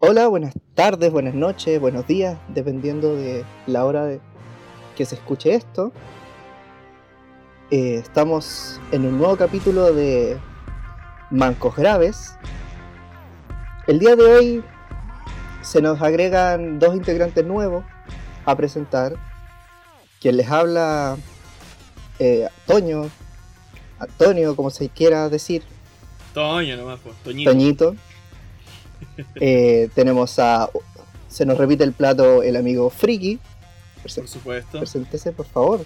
Hola, buenas tardes, buenas noches, buenos días, dependiendo de la hora de que se escuche esto. Eh, estamos en un nuevo capítulo de Mancos Graves. El día de hoy se nos agregan dos integrantes nuevos a presentar. Quien les habla, eh, Toño, Antonio, como se quiera decir. Toño nomás, pues. Toñito. Toñito. Eh, tenemos a. Se nos repite el plato el amigo Friki. Por supuesto. Preséntese, por favor.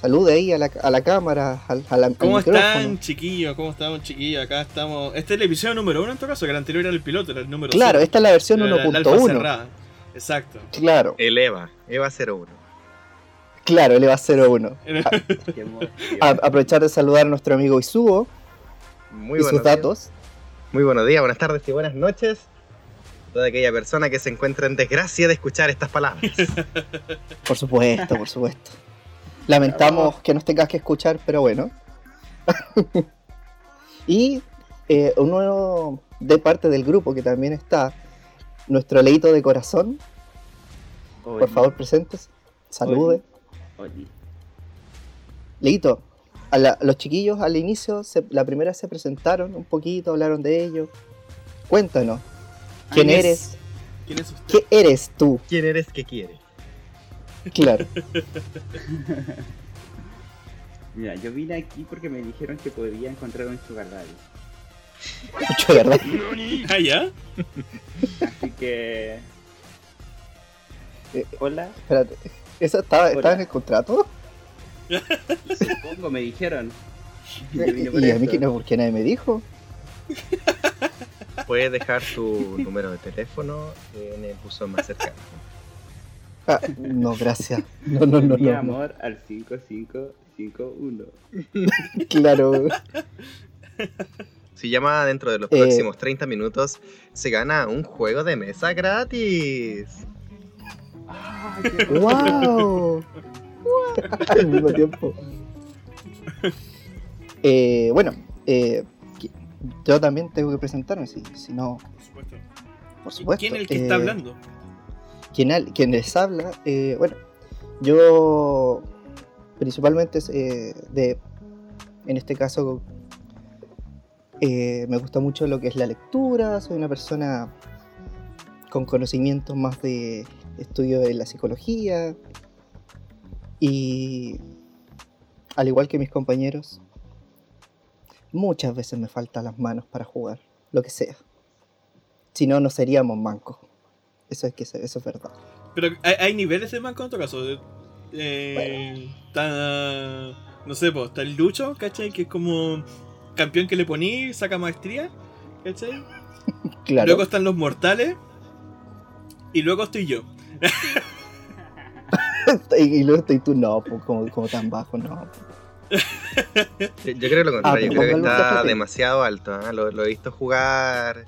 Salude ahí a la, a la cámara, al, al- al ¿Cómo micrófono. están, chiquillos? ¿Cómo estamos, chiquillos? Acá estamos. Este es el episodio número uno en todo caso, que el anterior era el piloto, era el número Claro, esta es la versión Era la- la alfa 1.1. cerrada. Exacto. Claro, El EVA, EVA 01. claro, él va a 01. Era- Qué emoción. A- aprovechar de saludar a nuestro amigo Isubo Muy y sus días. datos. Muy buenos días, buenas tardes y buenas noches. Toda aquella persona que se encuentra en desgracia de escuchar estas palabras. Por supuesto, por supuesto. Lamentamos que nos tengas que escuchar, pero bueno. y eh, uno de parte del grupo que también está, nuestro leito de corazón. Por favor, presentes. Salude. oye. Leito, a, la- los chiquillos al inicio, se- la primera se presentaron un poquito, hablaron de ellos. Cuéntanos, ¿quién ¿Quién es? eres? ¿Quién es usted? ¿Qué eres tú? ¿Quién eres que quiere? Claro. Mira, yo vine aquí porque me dijeron que podía encontrar un sugar daddy. Mucho, ¿verdad? Ah, ya. Así que... Eh, Hola, Espérate. ¿Eso estaba, estaba en el contrato? Supongo, me dijeron. Por ¿Y a mí que no? ¿Por qué nadie me dijo? Puedes dejar tu número de teléfono en el buzón más cercano. Ah, no, gracias. No, no, no, Mi no, no. amor al 5551. Claro. Si llama dentro de los Eh. próximos 30 minutos, se gana un juego de mesa gratis. ¡Ah, ¡Wow! Al mismo tiempo. Eh, bueno, eh, yo también tengo que presentarme, si, si no, Por supuesto. por ¿Y supuesto. ¿Quién es el que Eh, está hablando? quien, quien les habla, eh, bueno, yo principalmente eh, de, en este caso, eh, me gusta mucho lo que es la lectura, soy una persona con conocimientos más de estudio de la psicología y al igual que mis compañeros, muchas veces me faltan las manos para jugar, lo que sea. Si no, no seríamos mancos. Eso es que eso es verdad. Pero hay, hay niveles de manco en todo caso. Eh, está. No sé, pues, está el Lucho, ¿cachai? Que es como campeón que le poní, saca maestría, ¿cachai? Claro. Luego están los mortales. Y luego estoy yo. y, luego estoy tú, no, pues, como, como tan bajo, no. Yo, creo lo contrario, Ah, yo creo que está demasiado alto. ¿ah? Lo, lo he visto jugar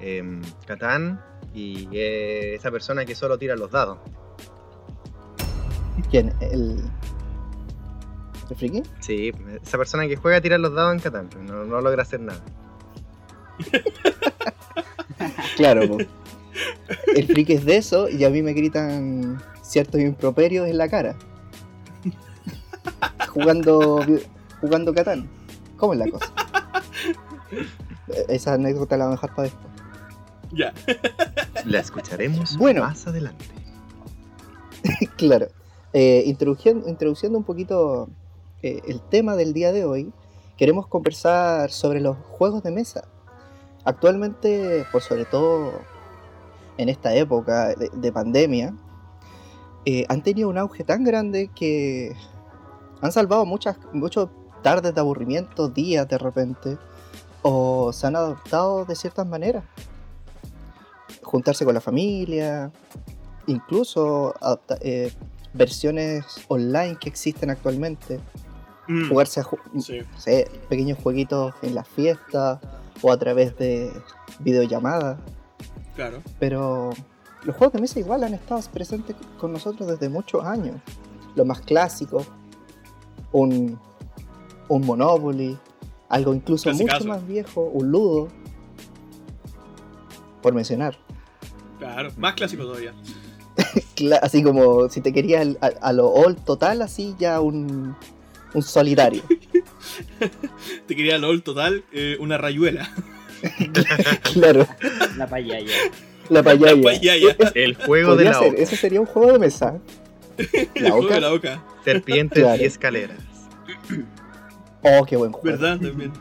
em, Catán y eh, esa persona que solo tira los dados. ¿Quién? ¿El. ¿El friki? Sí, esa persona que juega a tirar los dados en Catán, no, no logra hacer nada. Claro, po. El friki es de eso y a mí me gritan ciertos improperios en la cara. jugando. jugando Catán. ¿Cómo es la cosa? Esa anécdota la vamos a dejar para después. Ya. La escucharemos Bueno. más adelante. Claro. Eh, introduciendo, introduciendo un poquito eh, el tema del día de hoy, queremos conversar sobre los juegos de mesa. Actualmente, por sobre todo en esta época de, de pandemia, eh, han tenido un auge tan grande que han salvado muchas muchas tardes de aburrimiento, días de repente, o se han adaptado de ciertas maneras. Juntarse con la familia, incluso adapta- eh, versiones online que existen actualmente, Mm, jugarse a ju- sí. no sé, pequeños jueguitos en las fiestas o a través de videollamadas. Claro. Pero los juegos de mesa igual han estado presentes con nosotros desde muchos años. Los más clásicos, un, un Monopoly, algo incluso mucho más viejo, un Ludo, por mencionar. Claro, más clásico todavía. Así como si te querías a, a lo all total, así ya un, un solitario. Te quería LOL total, eh, una rayuela. claro, La payaya. la payaya. La payaya. El juego de la ser, oca. ese sería un juego de mesa. El La juego de oca. la boca. Serpientes Claro. y escaleras. Oh, qué buen juego. ¿Verdad? También.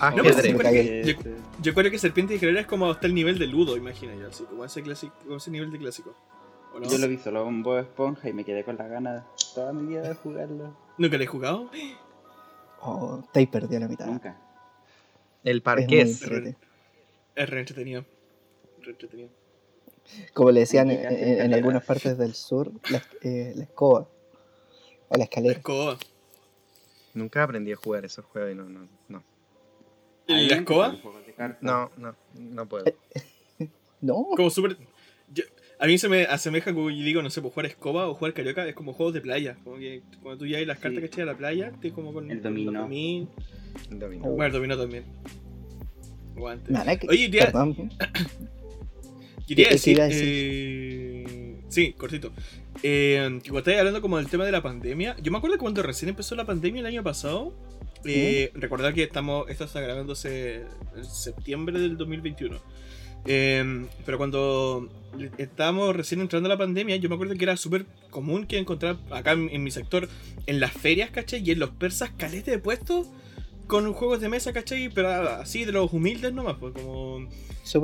Ajedrez. pero Me sí, cagué. Yo, yo creo que Serpiente y Escalera es como hasta el nivel de Ludo, imagina yo, así, como ese, clásico, como ese nivel de clásico. ¿O no? Yo lo vi solo con Bob Esponja y me quedé con las ganas toda mi vida de jugarlo. ¿Nunca lo he jugado? Oh, te perdió la mitad. Nunca. El Es muy parqués. entrete. Es re entretenido. Re entretenido. Como le decían en, en- algunas partes del sur, la, eh, la escoba. O la La escalera. escoba. Nunca aprendí a jugar esos juegos y no, no, no. ¿Y la escoba? No, no, no puedo. No, Como súper. yo- A mí se me asemeja como yo digo, no sé, pues jugar escoba o jugar carioca es como juegos de playa. Como que cuando tú llevas las cartas Sí. que echas a la playa, te como con El dominó. domin- Dominó. Oh. Bueno, el dominó también. Guante. Oye, tía- perdón. Quería ¿Qué- qué decir. decir? eh, sí, cortito. Eh, que cuando hablando como del tema de la pandemia. Yo me acuerdo que cuando recién empezó la pandemia el año pasado. Eh, Recordar que estamos, esto está grabándose en septiembre del 2021. Eh, pero cuando estábamos recién entrando a la pandemia, yo me acuerdo que era súper común que encontrar acá en, en mi sector, en las ferias, ¿cachai? Y en los persas, calete de puestos con juegos de mesa, ¿cachai? Pero así de los humildes nomás, pues como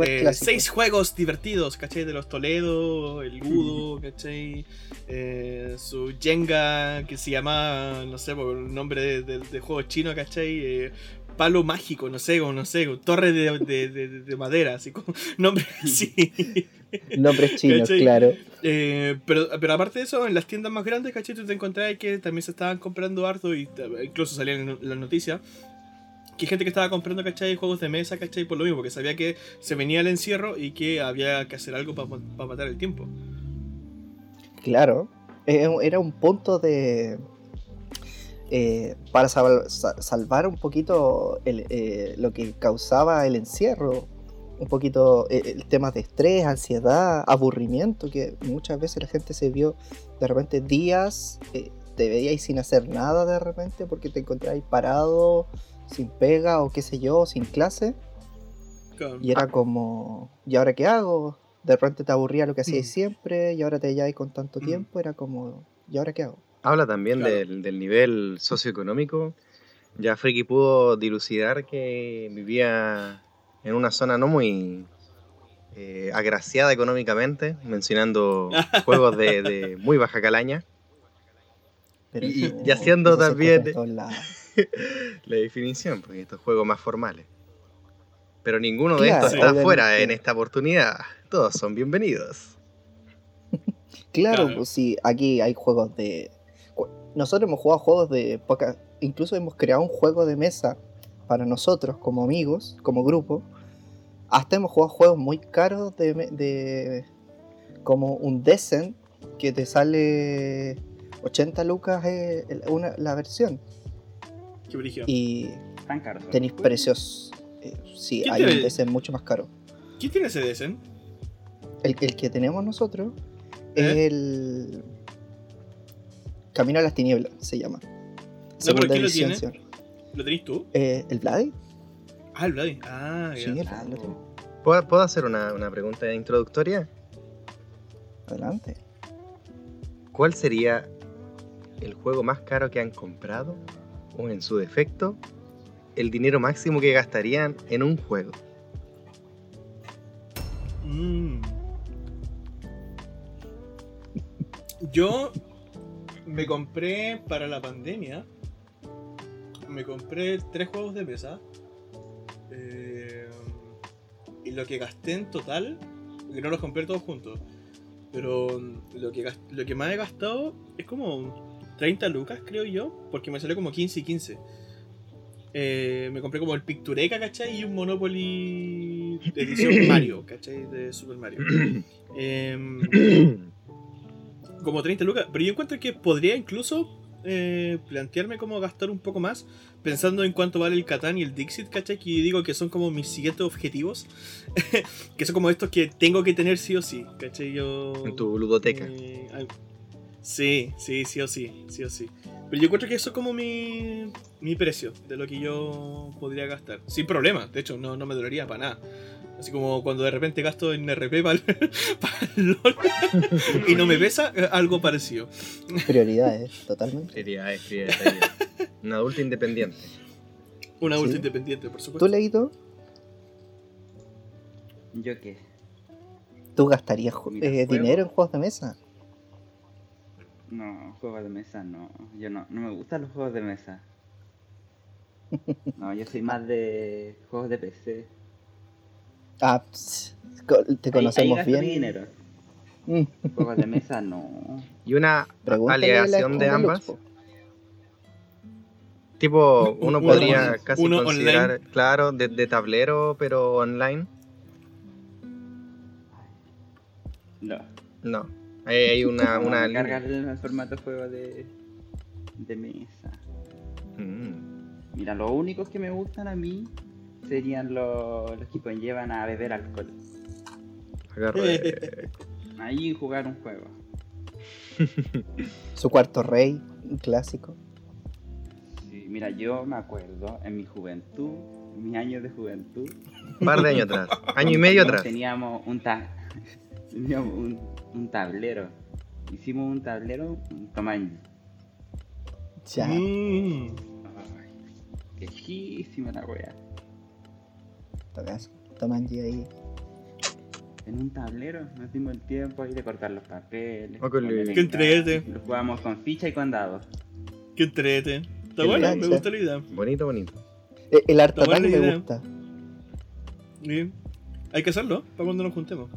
eh, seis juegos divertidos, ¿cachai? De los Toledo, el Ludo, ¿cachai? Eh, su Jenga, que se llama, no sé, por el nombre de, de- de juego chino, ¿cachai? Eh, palo mágico, no sé, como, no sé, torre de, de- de- de madera, así como nombre así. Nombres chinos, claro. Eh, pero, pero aparte de eso, en las tiendas más grandes, ¿cachai? Tú te encontrabas que también se estaban comprando harto y incluso salían en las noticias. Que gente que estaba comprando, ¿cachai? Juegos de mesa, ¿cachai? Por lo mismo, porque sabía que se venía el encierro y que había que hacer algo para matar el tiempo. Claro. Eh, Era un punto de. eh, para sal- sa- salvar un poquito el, eh, lo que causaba el encierro. Un poquito eh, el tema de estrés, ansiedad, aburrimiento, que muchas veces la gente se vio de repente días, eh, te veíais sin hacer nada de repente porque te encontrabais parado, sin pega o qué sé yo, sin clase. Claro. Y era como, ¿y ahora qué hago? De repente te aburría lo que hacías Mm. siempre y ahora te halláis con tanto Mm. tiempo, era como, ¿y ahora qué hago? Habla también Claro. del, del nivel socioeconómico. Ya Friki pudo dilucidar que vivía en una zona no muy eh, agraciada económicamente, mencionando juegos de, de muy baja calaña. Pero Y- y haciendo también- La definición, porque estos juegos más formales. Pero ninguno de estos está obviamente. fuera en esta oportunidad. Todos son bienvenidos. Claro, Claro. pues sí, aquí hay juegos de... Nosotros hemos jugado juegos de poca... Incluso hemos creado un juego de mesa para nosotros como amigos, como grupo. Hasta hemos jugado juegos muy caros de... como un Descent que te sale 80 lucas eh, una- la versión. Qué brígido. Y Tan caros. son tenéis precios... eh, sí, ¿Quién hay un Descent mucho más caro. ¿Quién tiene ese Desen? El, el que tenemos nosotros ¿Eh? es el Camino a las Tinieblas, se llama. pero ¿quién lo tiene? señor. ¿Lo tenés tú? Eh, ¿El Vladi? Ah, el Vladi. Ah, Sí, el. Vladi lo tiene. ¿Puedo, puedo hacer una, una pregunta introductoria? Adelante. ¿Cuál sería el juego más caro que han comprado? O en su defecto, el dinero máximo que gastarían en un juego. Mm. Yo me compré para la pandemia. Me compré tres juegos de mesa. eh, y lo que gasté en total, que no los compré todos juntos, pero lo que, lo que más he gastado es como 30 lucas, creo yo, porque me salió como 15 y 15. Eh, me compré como el Pictureca, ¿cachai? Y un Monopoly de edición Mario, ¿cachai? De Super Mario. Em, como 30 lucas. Pero yo encuentro que podría incluso eh, plantearme cómo gastar un poco más, pensando en cuánto vale el Catán y el Dixit, ¿cachai? Que digo que son como mis siguientes objetivos, que son como estos que tengo que tener sí o sí, ¿cachai? Yo... En tu ludoteca. eh, sí, sí, sí o sí, sí o sí. Pero yo encuentro que eso es como mi, mi precio de lo que yo podría gastar. Sin problema, de hecho, no, no me dolería para nada. Así como cuando de repente gasto en RP para el, LOL y no me pesa, eh, algo parecido. Prioridades, totalmente. Prioridades, prioridades. Un adulto independiente. Un adulto Sí. independiente, por supuesto. ¿Tú, Leito, ¿Yo qué? tú gastarías eh, dinero en juegos de mesa? No, juegos de mesa no. Yo no, no me gustan los juegos de mesa. No, yo soy más de juegos de PC. Ah, te Ahí- ahí conocemos gasto bien. dinero. Mm, Juegos de mesa no. Y una aleación de ambas. Tipo, uno podría casi uno considerar, online. claro, de, de tablero, pero online. No. No. Hay, hay una, una me línea. carga el, el formato de juego de, de mesa. Mm. Mira, los únicos que me gustan a mí serían los, los que conllevan a beber alcohol. Agarre. Ahí jugar un juego. Su cuarto rey, un clásico. Sí, mira, yo me acuerdo en mi juventud, mis años de juventud, Un par de años atrás. Año y medio atrás. Teníamos un, ta- teníamos un, un tablero. Hicimos un tablero, un tamaño. Ya. Mm. Ay, lejísima la wea. Tocas. Tomanji ahí. En un tablero nos dimos el tiempo ahí de cortar los papeles. Oh, qué poner lindo. en Qué entrete. casa. Lo jugábamos con ficha y con dados. Qué entrete. Está Qué bueno, me gusta la idea. Bonito, bonito. Eh, El arte me idea. gusta. Sí. Hay que hacerlo para cuando nos juntemos.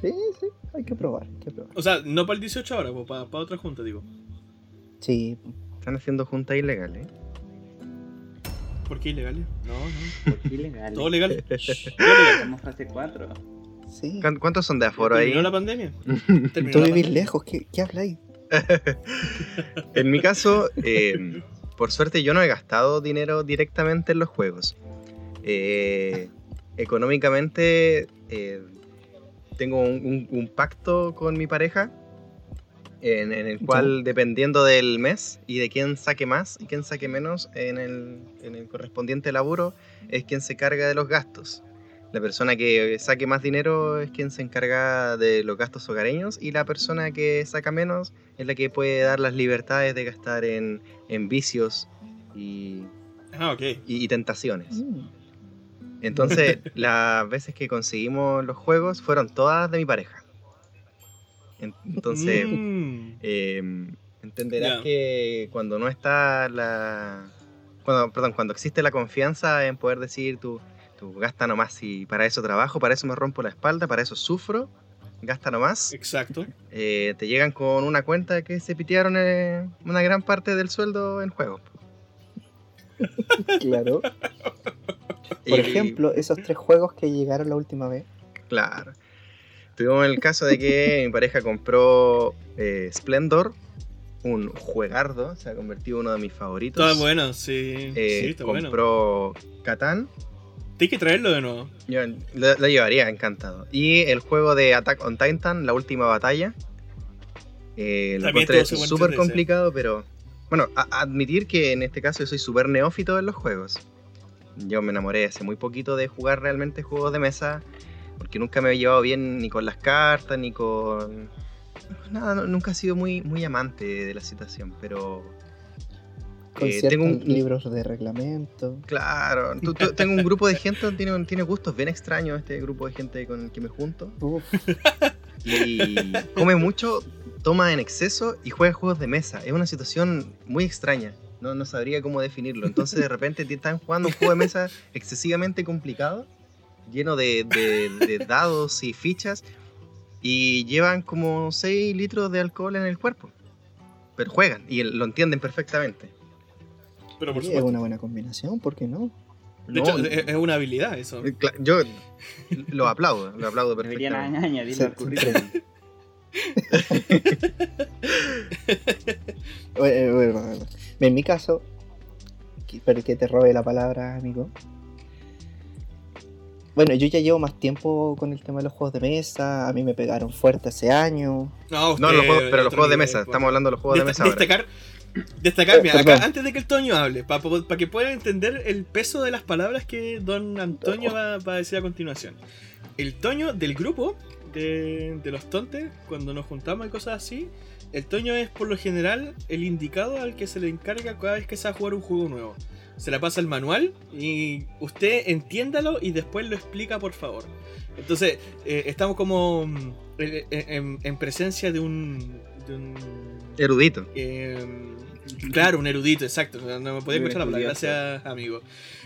Sí, sí, hay que probar, hay que probar. O sea, no para el 18 ahora, para, para otra junta, digo. Sí, Están haciendo juntas ilegales. ¿Por qué ilegales? No, no. ¿Por qué ilegal? Todo legal. Shh, todo legal. Estamos fase 4. sí. ¿Cuán- ¿Cuántos son de aforo ahí? ¿Terminó la pandemia? Terminó Tú vivís lejos, ¿qué, qué habláis? En mi caso, eh, por suerte yo no he gastado dinero directamente en los juegos. Eh, económicamente eh, tengo un, un- un pacto con mi pareja en, en el cual dependiendo del mes y de quién saque más y quién saque menos en el, en el correspondiente laburo es quien se carga de los gastos. La persona que saque más dinero es quien se encarga de los gastos hogareños y la persona que saca menos es la que puede dar las libertades de gastar en, en vicios y, Ah, ok. y- y tentaciones. Mm, Entonces, las veces que conseguimos los juegos fueron todas de mi pareja. En- Entonces, Mm. eh, entenderás que cuando no está la... Cuando, perdón, cuando existe la confianza en poder decir tú, tú gasta nomás y para eso trabajo, para eso me rompo la espalda, para eso sufro, gasta nomás, Exacto. eh, te llegan con una cuenta que se pitearon eh, una gran parte del sueldo en juego. claro. Por Y- ejemplo, esos tres juegos que llegaron la última vez. Claro. Tuvimos el caso de que mi pareja compró eh, Splendor, un juegardo, se ha convertido en uno de mis favoritos. Está bueno, sí. Eh, sí, está bueno. compró Catán, Tienes que traerlo de nuevo. yo lo, lo llevaría encantado. Y el juego de Attack on Titan, la última batalla. Eh, lo encontré súper complicado, pero bueno, a- admitir que en este caso yo soy súper neófito en los juegos. Yo me enamoré hace muy poquito de jugar realmente juegos de mesa, porque nunca me he llevado bien ni con las cartas, ni con... Nada, no- nunca he sido muy, muy amante de la situación, pero... Eh, tengo un, libros de reglamento. Claro, tú- tú- tengo un grupo de gente, tiene, tiene gustos bien extraños este grupo de gente con el que me junto. Uf, Y come mucho, toma en exceso y juega juegos de mesa. Es una situación muy extraña. No, no sabría cómo definirlo. Entonces de repente te están jugando un juego de mesa excesivamente complicado, lleno de, de- de dados y fichas, y llevan como 6 litros de alcohol en el cuerpo. Pero juegan y lo entienden perfectamente. Pero por oye, es supuesto. una buena combinación, ¿por qué no? De No, hecho, es, una habilidad eso. Eh, Yo lo aplaudo, lo aplaudo Deberían perfectamente. añadirlo Se- al currículum. Bueno, bueno, bueno. En mi caso, pero que te robe la palabra, amigo. Bueno, yo ya llevo más tiempo con el tema de los juegos de mesa. A mí me pegaron fuerte hace años. No, No, los usted, juegos, pero los juegos de mesa. pues. Estamos hablando de los juegos de Desta- mesa ahora. destacar, destacar, Eh, mira, acá, antes de que el Toño hable, para que puedan entender el peso de las palabras que don Antonio va, va a decir a continuación. El Toño del grupo de, de los tontes, cuando nos juntamos y cosas así, el Toño es por lo general el indicado al que se le encarga cada vez que se va a jugar un juego nuevo. Se la pasa el manual y usted entiéndalo y después lo explica, por favor. Entonces, eh, estamos como mm, en, en- en presencia de un, de un Erudito. eh, claro, un erudito, exacto. No me podía escuchar la palabra, gracias, amigo.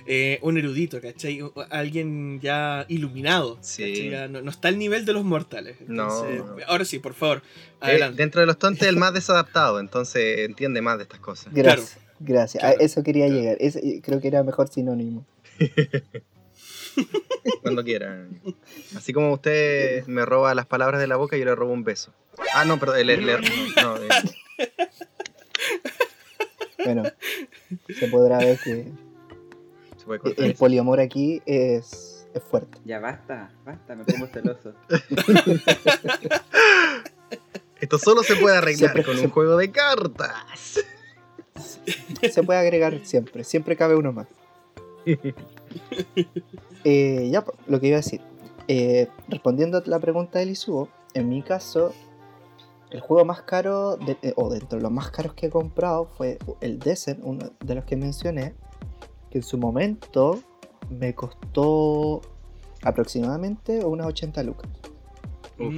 Eh, un erudito, ¿cachai? Alguien ya iluminado. Sí. no, no está al nivel de los mortales. No, Entonces, no. Ahora sí, por favor, Eh, adelante. dentro de los tontos, el más desadaptado, entonces entiende más de estas cosas. Gracias, gracias. Claro, a eso quería claro. llegar. Ese- creo que era mejor sinónimo. Cuando quieran. Así como usted me roba las palabras de la boca, yo le robo un beso. Ah, no, perdón, le, le- no, eh, Bueno, se podrá ver que se puede cortar el poliamor aquí es, es fuerte. Ya basta, basta, me pongo celoso. Esto solo se puede arreglar Siempre- con un juego de cartas. Se puede agregar siempre, siempre cabe uno más. Eh, ya, po, lo que iba a decir. Eh, respondiendo a la pregunta del Isuo, en mi caso, el juego más caro, de- eh, o dentro de los más caros que he comprado, fue el Desert, uno de los que mencioné, que en su momento me costó aproximadamente unas 80 lucas. Uf.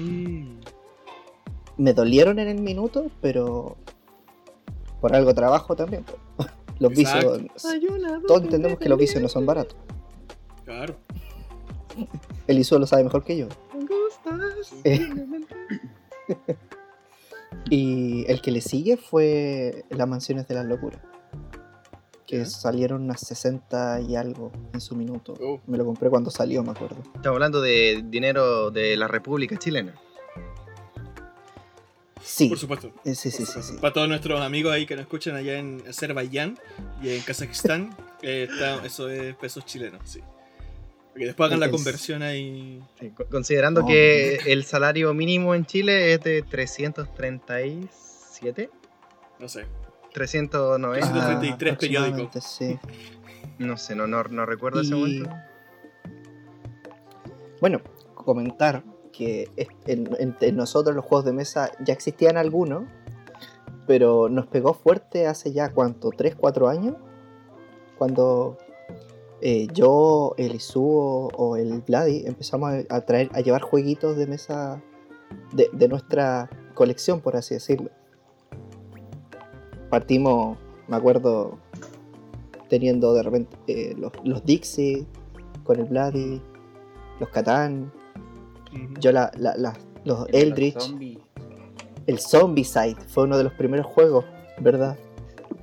Me dolieron en el minuto, pero por algo trabajo también. po. Los Exacto. vicios, todos entendemos que los vicios no son baratos. claro. El Isuo lo sabe mejor que yo. Eh, y el que le sigue fue Las Mansiones de las Locuras. Que salieron unas 60 y algo en su minuto. Oh. Me lo compré cuando salió, me acuerdo. Estamos hablando de dinero de la República Chilena. Sí, Por supuesto. eh, sí, sí, Por sí. Para todos nuestros amigos ahí que nos escuchan allá en Azerbaiyán y en Kazajistán, eh, está- eso es pesos chilenos, sí. Porque después hagan la conversión ahí. Sí, considerando que el salario mínimo en Chile es de 337, No sé. 390, 333 periódico. aproximadamente, Sí. no sé, no, no, no recuerdo ese momento. Bueno, comentar que en, entre nosotros los juegos de mesa ya existían algunos, pero nos pegó fuerte hace ya cuánto, 3, 4 años, cuando eh, yo, el Isuo o el Vladi empezamos a, a traer, a llevar jueguitos de mesa de, de nuestra colección, por así decirlo. Partimos, me acuerdo, teniendo de repente eh, los, los Dixie con el Vladi, los Catán, yo la, la- la- los El Eldritch, el Zombicide fue uno de los primeros juegos, ¿verdad?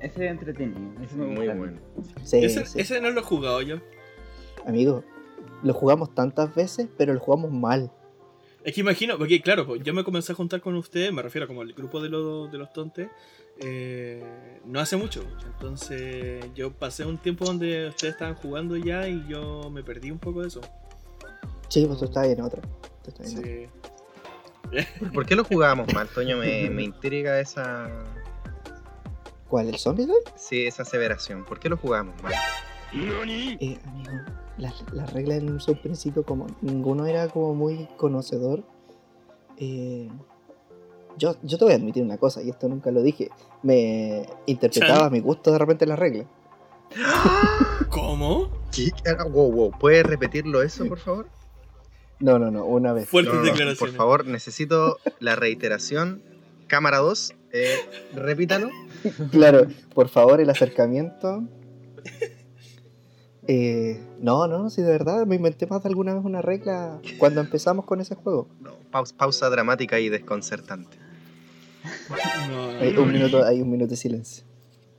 Ese es entretenido. Ese me Muy gusta. bueno. Sí, ese, sí. ese no lo he jugado yo. Amigo, lo jugamos tantas veces, pero lo jugamos mal. Es que imagino, porque claro, pues, yo me comencé a juntar con ustedes, me refiero como al grupo de, los de los tontes, eh, no hace mucho. Entonces yo pasé un tiempo donde ustedes estaban jugando ya y yo me perdí un poco de eso. Sí, pues tú estás en otra. Sí. ¿Por- ¿Por qué lo jugábamos mal, Toño? Me, me intriga esa, ¿Cuál? ¿El Zombicide? sí, esa aseveración. ¿Por qué lo jugábamos mal? Eh, amigo, las, las reglas en un principio, como ninguno era como muy conocedor. eh, yo, yo te voy a admitir una cosa, y esto nunca lo dije. Me interpretaba a mi gusto de repente las reglas. ¿Cómo? ¿Qué? Ah, Wow, wow. ¿Puedes repetirlo eso, por favor? No, no, no, una vez. Fuertes No, no, no, declaraciones. por favor, necesito la reiteración. Cámara 2, eh, repítalo. Claro, por favor, el acercamiento. Eh, no, no, si de verdad me inventé más de alguna vez una regla cuando empezamos con ese juego. No, pausa, pausa dramática y desconcertante. No, no, Hay no, un minuto, hay un minuto de silencio.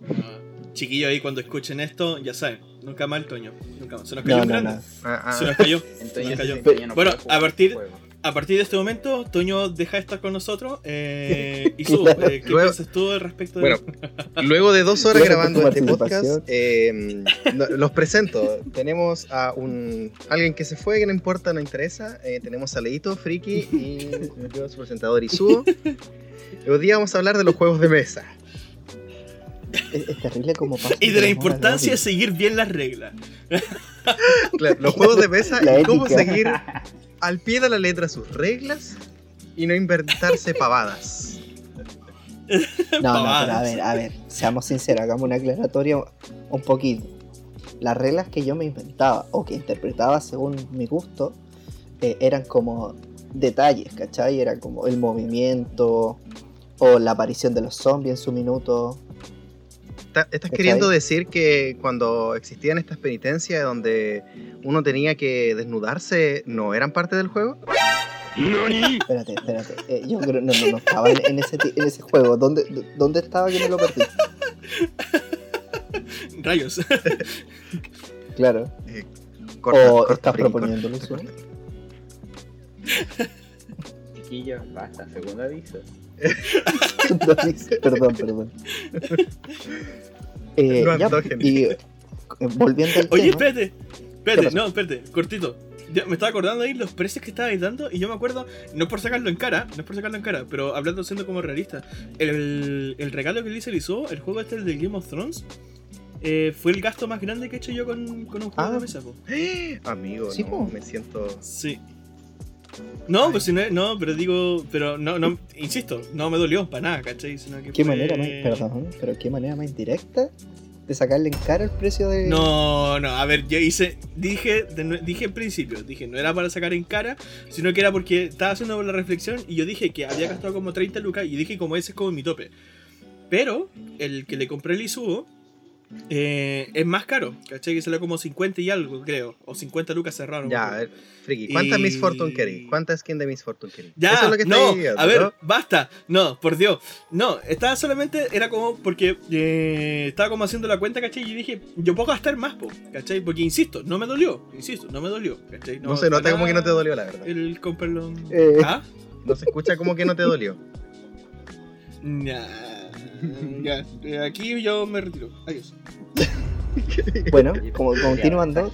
no. Chiquillos ahí cuando escuchen esto, ya saben, nunca más el Toño. Nunca más. Se nos cayó No, un no, grande. no. Ah, ah, Se nos cayó. Entonces, nos cayó. ya no Bueno, a partir- juego. A partir de este momento, Toño deja de estar con nosotros. Eh, y su, Claro. eh, ¿qué Luego- piensas tú al respecto de Bueno, luego de dos horas grabando este podcast, eh, no- los presento. Tenemos a un alguien que se fue, que no importa, no interesa. Eh, tenemos a Leito, Friki y yo, su presentador Isuo. Hoy día vamos a hablar de los juegos de mesa. Es, es terrible como pasa. Y de la importancia de seguir bien las reglas. Claro, los juegos de mesa La y cómo seguir al pie de la letra sus reglas y no inventarse pavadas. No, no, pero a ver, a ver, seamos sinceros, hagamos una aclaratoria un poquito. Las reglas que yo me inventaba o que interpretaba según mi gusto eh, eran como detalles, ¿cachai? Era como el movimiento o la aparición de los zombies en su minuto. ¿Estás queriendo decir que cuando existían estas penitencias donde uno tenía que desnudarse, no eran parte del juego? Espérate, espérate. eh, yo creo no, no, no estaba en, en ese, en ese juego. ¿Dónde, ¿Dónde estaba que me lo perdí? Rayos. Claro. Corta, o corta, estás Isuo? corta. Chiquillos, basta, segundo aviso. perdón, perdón. Eh, No ya, antojen. y eh, volviendo al Oye, tema. espérate. ¿Qué Espérate, no, espérate, cortito. Ya me estaba acordando ahí los precios que estabais dando y yo me acuerdo, no es por sacarlo en cara, no es por sacarlo en cara, pero hablando siendo como realista, el, el regalo que le hice hizo, el juego este de Game of Thrones, eh, fue el gasto más grande que he hecho yo con, con un juego Ah. de mesa. po. Amigo, Sí, no, po. me siento... Sí. No, pues si no, pero digo, pero no, no, insisto, no me dolió para nada, ¿cachai? Sino que ¿Qué fue- manera más, perdón, pero qué manera más indirecta de sacarle en cara el precio de. No, no, a ver, yo hice, dije, de dije en principio, dije, no era para sacar en cara, sino que era porque estaba haciendo la reflexión y yo dije que había gastado como 30 lucas y dije como ese es como mi tope. Pero el que le compré el Isubo eh, es más caro, ¿cachai? Que sale como 50 y algo, creo, o 50 lucas cerrado. no me Ya, a ver, Friki, ¿cuántas Y- Miss Fortune queréis? ¿Cuántas skin de Miss Fortune queréis? Ya, Eso es lo que no, a ver, ¿no? basta, no, por Dios, no, estaba solamente, era como porque eh, estaba como haciendo la cuenta, ¿cachai? Y dije, yo puedo gastar más, po, ¿cachai? Porque insisto, no me dolió, insisto, no me dolió, ¿cachai? No se nota como que no te dolió, la verdad. El comprarlo. Eh. ¿Ah? No se escucha como que no te dolió. Nah, ya, eh, aquí yo me retiro, adiós. Bueno, como continuando,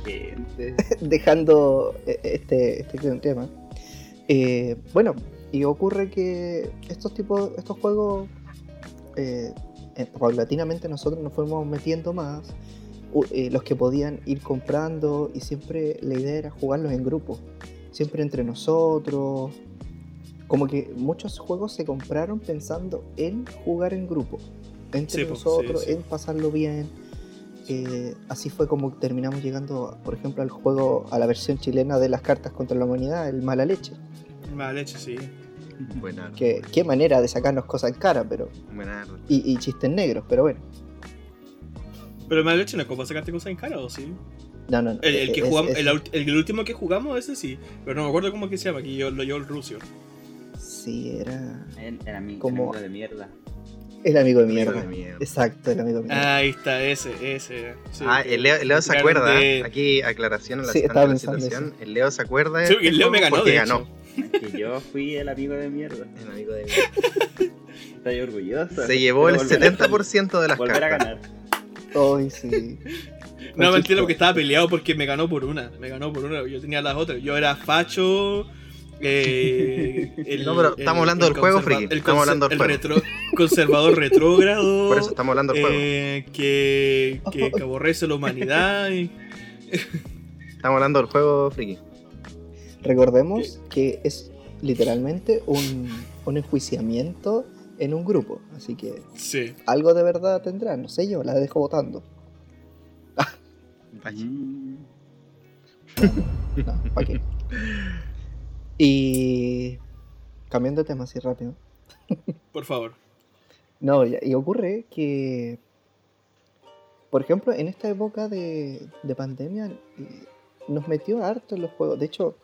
dejando eh, este, este tema. eh, bueno, y ocurre que estos tipos, estos juegos, eh, paulatinamente nosotros nos fuimos metiendo más. eh, los que podían ir comprando y siempre la idea era jugarlos en grupo, siempre entre nosotros. Como que muchos juegos se compraron pensando en jugar en grupo, entre Sí, nosotros, sí, sí. en pasarlo bien. Eh, así fue como terminamos llegando, por ejemplo, al juego, a la versión chilena de las cartas contra la humanidad, el mala leche. Mala leche, sí. Buena, Que, qué manera de sacarnos cosas en cara, pero. buena. Y, y chistes negros, pero bueno. Pero mala leche no es como sacarte cosas en cara, ¿o sí? No, no, no. El, el que es- jugamos, es- el, el último que jugamos, ese sí, pero no me acuerdo cómo que se llama, que yo lo llevo el Rusio. Sí, era. El, el ami- Como- amigo de mierda. El amigo de Amigo mierda. de mierda. Exacto, el amigo de mierda. Ahí está, ese, ese. Sí, ah, el Leo, el Leo se acuerda. de- Aquí, aclaración a la, Sí, la pensando situación. El Leo se acuerda. Sí, el Leo me ganó, porque de ganó. hecho. Que yo fui el amigo de mierda. El amigo de mierda. Estoy orgulloso. Se llevó el Pero volver a- 70% de las Volver a cartas. ganar. Ay, sí. No, mentira, porque estaba peleado porque me ganó por una. Me ganó por una. Yo tenía las otras. Yo era facho. Eh, el- No, pero estamos hablando del juego, Friki. el Estamos hablando del el juego. retro- conservador retrógrado. Por eso estamos hablando del juego. eh, que, que, que aborrece la humanidad. y- Estamos hablando del juego, Friki. Recordemos que es literalmente un, un enjuiciamiento en un grupo. Así que sí. algo de verdad tendrá. No sé yo, la dejo votando. Vaya. No, ¿para qué? Y. Cambiando de tema así rápido. Por favor. No, y ocurre que, por ejemplo, en esta época de, de pandemia eh, nos metió harto en los juegos. De hecho,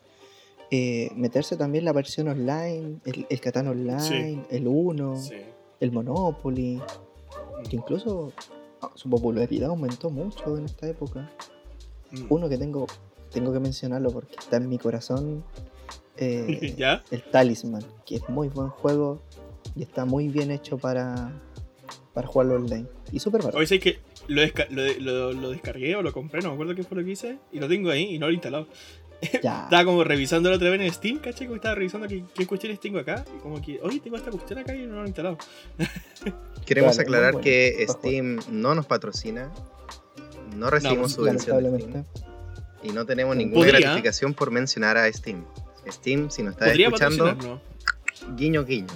eh, meterse también la versión online, el, el Catán Online, Sí. el Uno, Sí. el Monopoly, que incluso ah, su popularidad aumentó mucho en esta época. Mm. Uno que tengo, tengo que mencionarlo porque está en mi corazón eh, ¿Ya? el Talisman, que es muy buen juego y está muy bien hecho para, para jugarlo online. Y súper barato. Hoy sé que lo, desca- lo, lo- lo descargué o lo compré, no me acuerdo qué fue lo que hice. Y lo tengo ahí y no lo he instalado. Ya. Estaba como revisando la otra vez en Steam, ¿cachai? Como estaba revisando qué, qué cuestiones tengo acá. Y como que, oye, tengo esta cuestión acá y no lo he instalado. Queremos Claro, aclarar bueno. que. Steam no nos patrocina, no recibimos pues, subvención de Steam y no tenemos ninguna Podría. gratificación por mencionar a Steam. Steam, si nos estás escuchando, guiño guiño.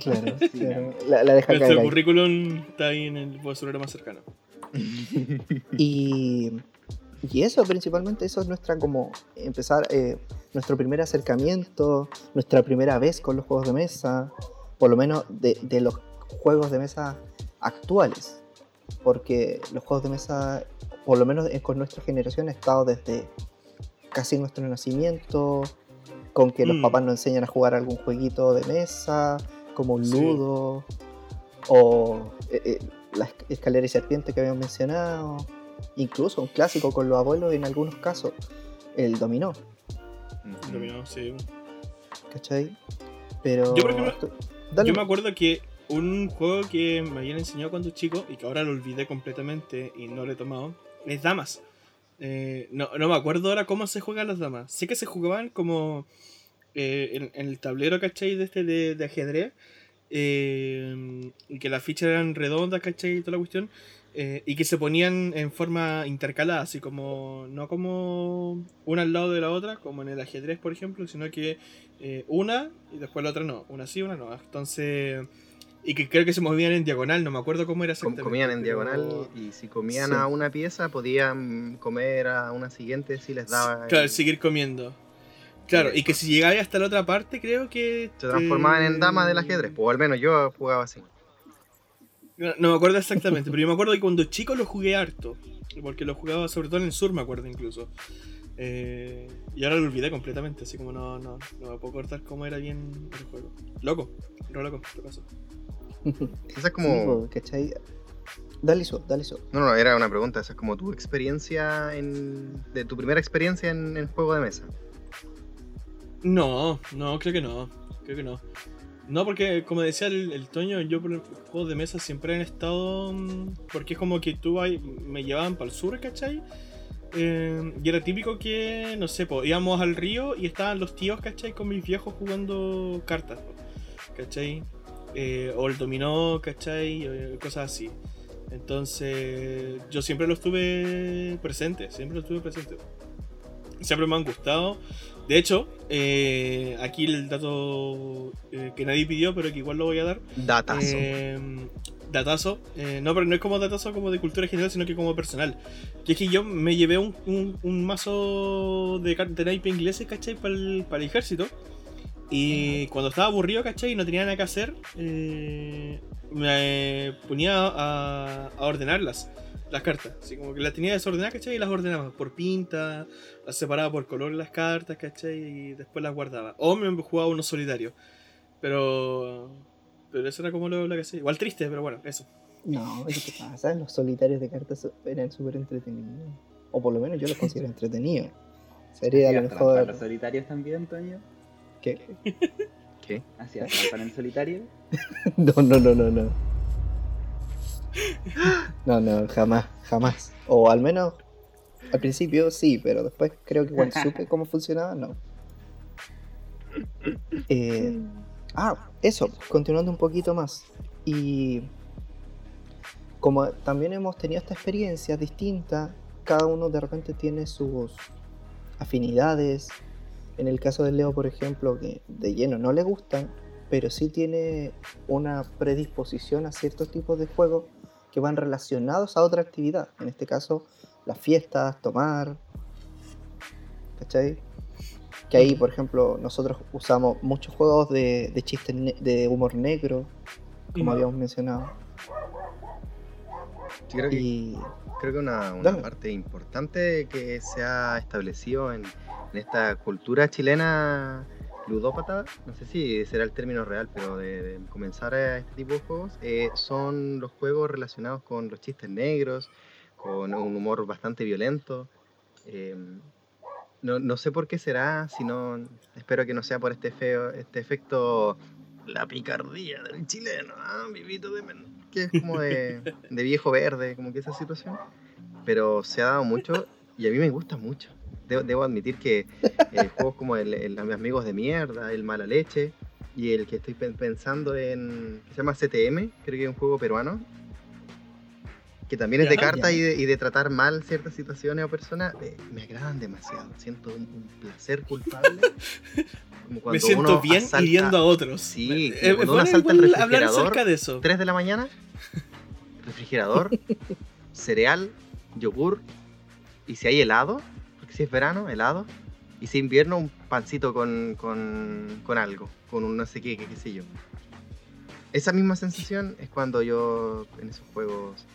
Claro, Sí. claro. La, la deja caer Nuestro currículum está ahí en el basurero más cercano. Y, y eso principalmente, eso es nuestra como empezar, eh, nuestro primer acercamiento, nuestra primera vez con los juegos de mesa, por lo menos de, de los juegos de mesa actuales, porque los juegos de mesa, por lo menos con nuestra generación, ha estado desde casi nuestro nacimiento, con que los Mm. papás nos enseñan a jugar algún jueguito de mesa, como un Sí. ludo, o eh, eh, la esc- escalera y serpiente que habíamos mencionado, incluso un clásico con los abuelos en algunos casos, el dominó, Dominó, sí. ¿cachai? Pero... Yo, por ejemplo. Yo me acuerdo que un juego que me habían enseñado cuando chico y que ahora lo olvidé completamente y no lo he tomado es Damas. Eh, no, no me acuerdo ahora cómo se juegan las damas. Sé que se jugaban como eh, en, el tablero, ¿cachai? De este de, de ajedrez. eh, y que las fichas eran redondas, ¿cachai? Y toda la cuestión. eh, y que se ponían en forma intercalada, así como. No como una al lado de la otra, como en el ajedrez, por ejemplo, sino que eh, una y después la otra no. Una sí, una no. Entonces. Y que creo que se movían en diagonal, no me acuerdo cómo era exactamente. comían en diagonal y si comían Sí. a una pieza podían comer a una siguiente si les daba. Claro, el- seguir comiendo. Claro, y que si llegabas hasta la otra parte, creo que. Se transformaban en damas del eh, ajedrez, pues al menos yo jugaba así. No, no me acuerdo exactamente, pero yo me acuerdo que cuando chico lo jugué harto. Porque lo jugaba sobre todo en el sur, me acuerdo incluso. Eh, y ahora lo olvidé completamente, así como no, no, no me puedo cortar cómo era bien el juego. Loco, re loco, ¿qué pasó? Esa es Sí, como. po, ¿cachai? Dale eso, dale eso. No, no, era una pregunta. Esa es como tu experiencia en. de tu primera experiencia en el juego de mesa. No, no, creo que no. Creo que no. No, porque como decía el, el Toño, yo por juegos de mesa siempre han estado. mm, Porque es como que tú ahí- me llevaban para el sur, ¿cachai? Eh, y era típico que, no sé, po, íbamos al río y estaban los tíos, ¿cachai? Con mis viejos jugando cartas, po, ¿cachai? Eh, o el dominó, ¿cachai? Eh, cosas así. Entonces, yo siempre lo estuve presente, siempre lo estuve presente. Siempre me han gustado. De hecho, eh, aquí el dato eh, que nadie pidió, pero que igual lo voy a dar. Datazo. Eh, datazo. no, pero no es como datazo como de cultura general, sino que como personal. Que es que yo me llevé un, un- un mazo de, de naipe ingleses, ¿cachai? Para el, para el ejército. Y cuando estaba aburrido, ¿cachai? Y no tenía nada que hacer, eh, me ponía a, a ordenarlas, las cartas. Así como que las tenía desordenadas, ¿cachai? Y las ordenaba por pinta, las separaba por color las cartas, ¿cachai? Y después las guardaba. O me jugaba uno solitario. Pero. Pero eso era como lo, lo que hacía. Igual triste, pero bueno, eso. No, ¿qué te pasa? Los solitarios de cartas eran súper entretenidos. O por lo menos yo los considero entretenidos. Sería a lo ¿Hacías trampa en mejor. los solitarios también, Toño? ¿Qué? ¿Qué? ¿Hacías trampa en solitario? No, no, no, no, no. No, no, jamás, jamás. O al menos al principio sí, pero después creo que cuando supe cómo funcionaba, no. Eh, ah, eso, continuando un poquito más. Y como también hemos tenido esta experiencia distinta, cada uno de repente tiene sus afinidades. En el caso de Leo, por ejemplo, que de lleno no le gustan, pero sí tiene una predisposición a ciertos tipos de juegos que van relacionados a otra actividad. En este caso, las fiestas, tomar. ¿Cachai? Que ahí, por ejemplo, nosotros usamos muchos juegos de, de chistes de humor negro, como habíamos mencionado. Sí, creo que, Y creo que una, parte importante que se ha establecido en, en esta cultura chilena ludópata, no sé si será el término real, pero de, de comenzar a este tipo de juegos, eh, son los juegos relacionados con los chistes negros, con un humor bastante violento. eh, No, no sé por qué será, sino espero que no sea por este feo, este efecto la picardía del chileno, ah, vivito de que es como de, de viejo verde, como que esa situación. Pero se ha dado mucho y a mí me gusta mucho. Debo, debo admitir que eh, juegos como el, el Amigos de Mierda, el Mala Leche y el que estoy pen- pensando en. se llama CTM, creo que es un juego peruano. Que también es de cartas y de, y de tratar mal ciertas situaciones o personas, eh, me agradan demasiado. Siento un, un placer culpable. Como Me siento uno bien asalta- hiriendo a otros. Sí, eh, cuando uno asalta el refrigerador, acerca de eso. 3 de la mañana, refrigerador, cereal, yogur, y si hay helado, porque si es verano, helado, y si es invierno, un pancito con, con, con algo, con un no sé qué, qué, qué sé yo. Esa misma sensación es cuando yo en esos juegos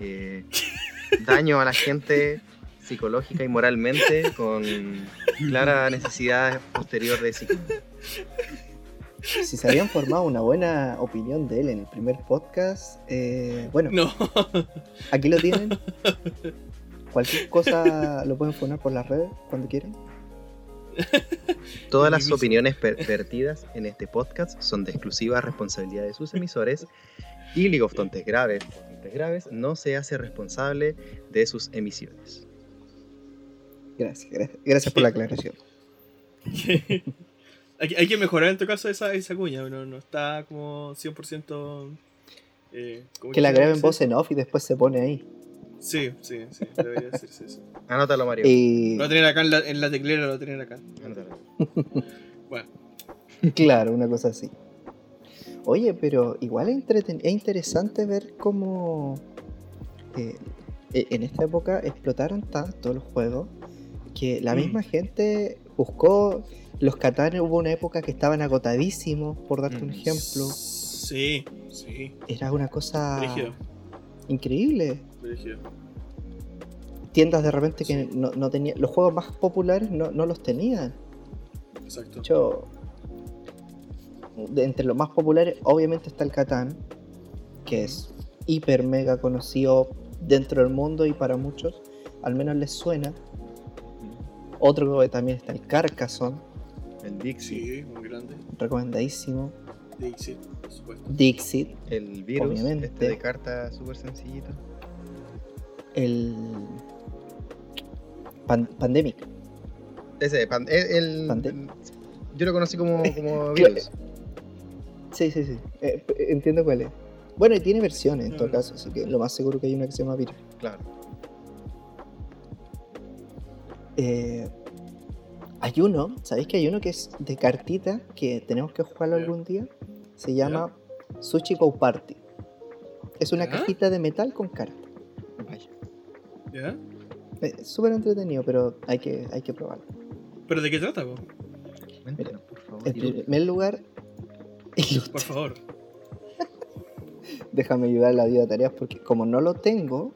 eh, daño a la gente psicológica y moralmente con clara necesidad posterior de psicología. Si se habían formado una buena opinión de él en el primer podcast, eh, bueno, No, aquí lo tienen. Cualquier cosa lo pueden poner por las redes cuando quieran. Todas las opiniones per- vertidas en este podcast son de exclusiva responsabilidad de sus emisores y League of Tontes Graves, Tontes Graves no se hace responsable de sus emisiones. Gracias, gracias, gracias por la aclaración. hay, que- hay que mejorar en tu caso esa, esa cuña. No, no está como 100%. Eh, ¿cómo Que la graben voz en off y después se pone ahí. Sí, sí, sí. Debería decirse eso. Anótalo, Mario. Y Lo voy a tener acá en la, en la teclera, lo voy a tener acá. Anótalo. Bueno, claro, una cosa así. Oye, pero igual es, entreten- es interesante ver cómo eh, en esta época explotaron tanto los juegos que la Mm. misma gente buscó los Catán. Hubo una época que estaban agotadísimos, por darte un Mm. ejemplo. Sí, sí. Era una cosa Brígido, increíble. Tiendas de repente que no, no tenían. Los juegos más populares no, no los tenían. Exacto. De hecho, de entre los más populares, obviamente está el Catán, que es hiper mega conocido dentro del mundo y para muchos, al menos les suena. Otro que también está el Carcassonne, El Dixie, Sí, muy grande. recomendadísimo. Dixie, por supuesto. Dixit, el virus Obviamente. este de carta súper sencillito. El Pan- Pandemic. Ese, pan- el, yo lo conocí como, como virus. Sí, sí, sí. eh, p- entiendo cuál es. Bueno, y tiene versiones en todo Mm. caso, así que lo más seguro que hay una que se llama Virus. Claro. Eh, hay uno, ¿sabéis que hay uno que es de cartita que tenemos que jugarlo algún día? Se llama Sushi Go Party. Es una ¿Ya? cajita de metal con cartas. Vaya. ¿Ya? Eh, Es súper entretenido, pero hay que, hay que probarlo. ¿Pero de qué trata, vos? Cuéntanos, por favor. En primer lugar, Por favor. déjame ayudar a la vida de tareas porque como no lo tengo,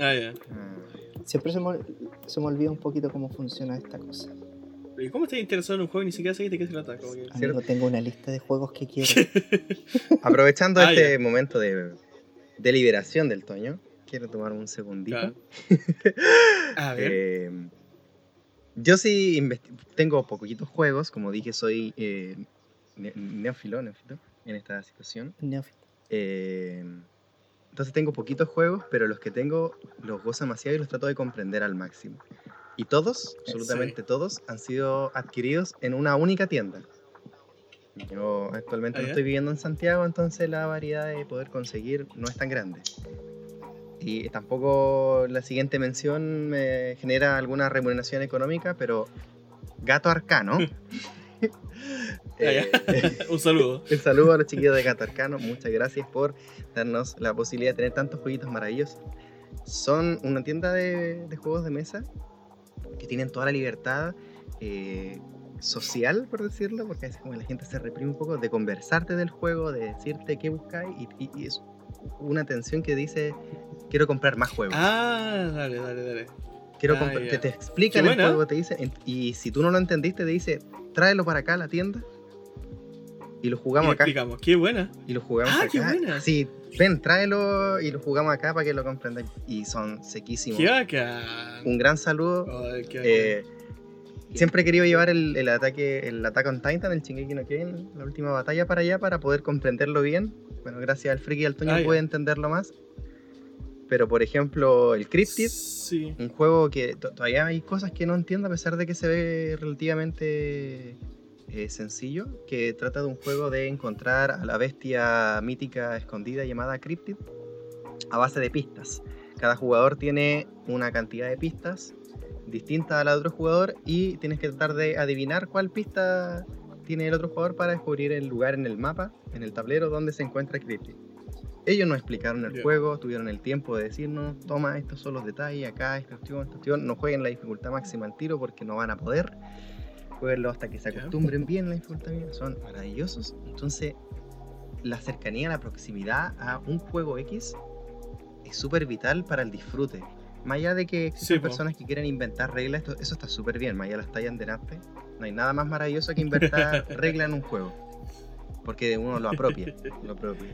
Ah, ya. Siempre se me, se me olvida un poquito cómo funciona esta cosa. ¿Y cómo estás interesado en un juego y ni siquiera sabes de qué se trata? Amigo, tengo una lista de juegos que quiero. Aprovechando Ah, este ya. momento de, de liberación del Toño, quiero tomar un segundito. Claro. A ver. Eh, yo sí tengo poquitos juegos, como dije, soy eh, ne- neófilo, neófilo en esta situación. Neófito. Eh, entonces tengo poquitos juegos, pero los que tengo los gozo demasiado y los trato de comprender al máximo. Y todos, absolutamente todos, han sido adquiridos en una única tienda. Yo actualmente Ah, no estoy viviendo en Santiago, entonces la variedad de poder conseguir no es tan grande. Y tampoco la siguiente mención me genera alguna remuneración económica, pero Gato Arcano. eh, Un saludo. un saludo a los chiquillos de Gato Arcano. Muchas gracias por darnos la posibilidad de tener tantos jueguitos maravillosos. Son una tienda de, de juegos de mesa que tienen toda la libertad eh, social, por decirlo, porque a veces como la gente se reprime un poco, de conversarte del juego, de decirte qué buscáis, y, y- y es una atención que dice, quiero comprar más juegos. Ah, dale, dale, dale. quiero ah, comprar, te, te explican el juego, te dicen, y si tú no lo entendiste, te dice, tráelo para acá a la tienda. Y lo Y jugamos le acá. explicamos. Qué buena. Y lo jugamos Ah, acá. qué buena. Sí, ven, tráelo y lo jugamos acá para que lo comprendan. Y son sequísimos. Qué bacán. Un gran saludo Ay, qué eh, Siempre he querido llevar el, el ataque, el ataque on Titan, el Shingeki no Kyojin, la última batalla para allá para poder comprenderlo bien. Bueno, gracias al Friki y al Toño Ah, ya. pude entenderlo más. Pero por ejemplo, el Cryptid, Sí. un juego que to- todavía hay cosas que no entiendo a pesar de que se ve relativamente eh, sencillo, que trata de un juego de encontrar a la bestia mítica escondida llamada Cryptid a base de pistas. Cada jugador tiene una cantidad de pistas distinta a la de otro jugador y tienes que tratar de adivinar cuál pista tiene el otro jugador para descubrir el lugar en el mapa, en el tablero donde se encuentra Cryptid. Ellos nos explicaron el Ya. juego, tuvieron el tiempo de decirnos, toma, estos son los detalles, acá, esta opción, esta opción, no jueguen la dificultad máxima al tiro porque no van a poder. Jueguenlo hasta que se acostumbren bien a la dificultad mínima, son maravillosos. Entonces, la cercanía, la proximidad a un juego X es súper vital para el disfrute. Más allá de que existan Sí, po. personas que quieran inventar reglas, esto- eso está súper bien, más allá de las tallas de Napte. No hay nada más maravilloso que inventar reglas en un juego. Porque uno lo apropia. lo apropia.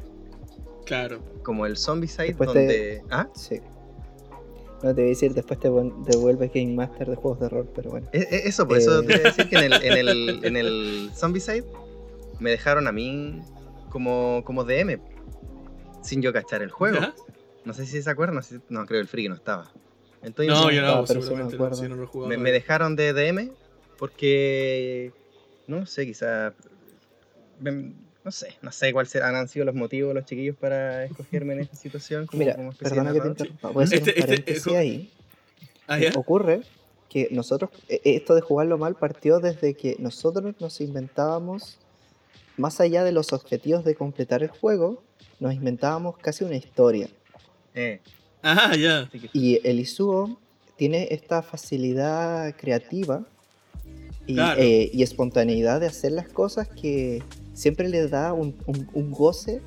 Claro. Como el Zombicide, Después te- donde. ¿Ah? Sí. No te voy a decir, después te vuel- devuelves Game Master de juegos de rol, pero bueno. E- e- Eso, por eso Eh. te iba a decir que en el, en el, en el Zombicide me dejaron a mí como, como DM. Sin yo cachar el juego. ¿Ya? No sé si se acuerdan, no, sé si- no, creo que el friki no estaba. Entonces, No, yo ah, no, pero sí me seguramente no, si no lo me, me dejaron de DM porque no sé, quizá me- no sé, no sé cuáles han sido los motivos de los chiquillos para escogerme en esta situación como, Mira, como perdona que te interrumpa. Voy a hacer Este- un este- paréntesis eh, ahí. Ah. Ocurre que nosotros, e- esto de jugarlo mal partió desde que nosotros nos inventábamos, más allá de los objetivos de completar el juego, nos inventábamos casi una historia. Eh, Ah, ya. Y el Isuo tiene esta facilidad creativa y, Claro. eh, y espontaneidad de hacer las cosas que siempre le da un, un- un goce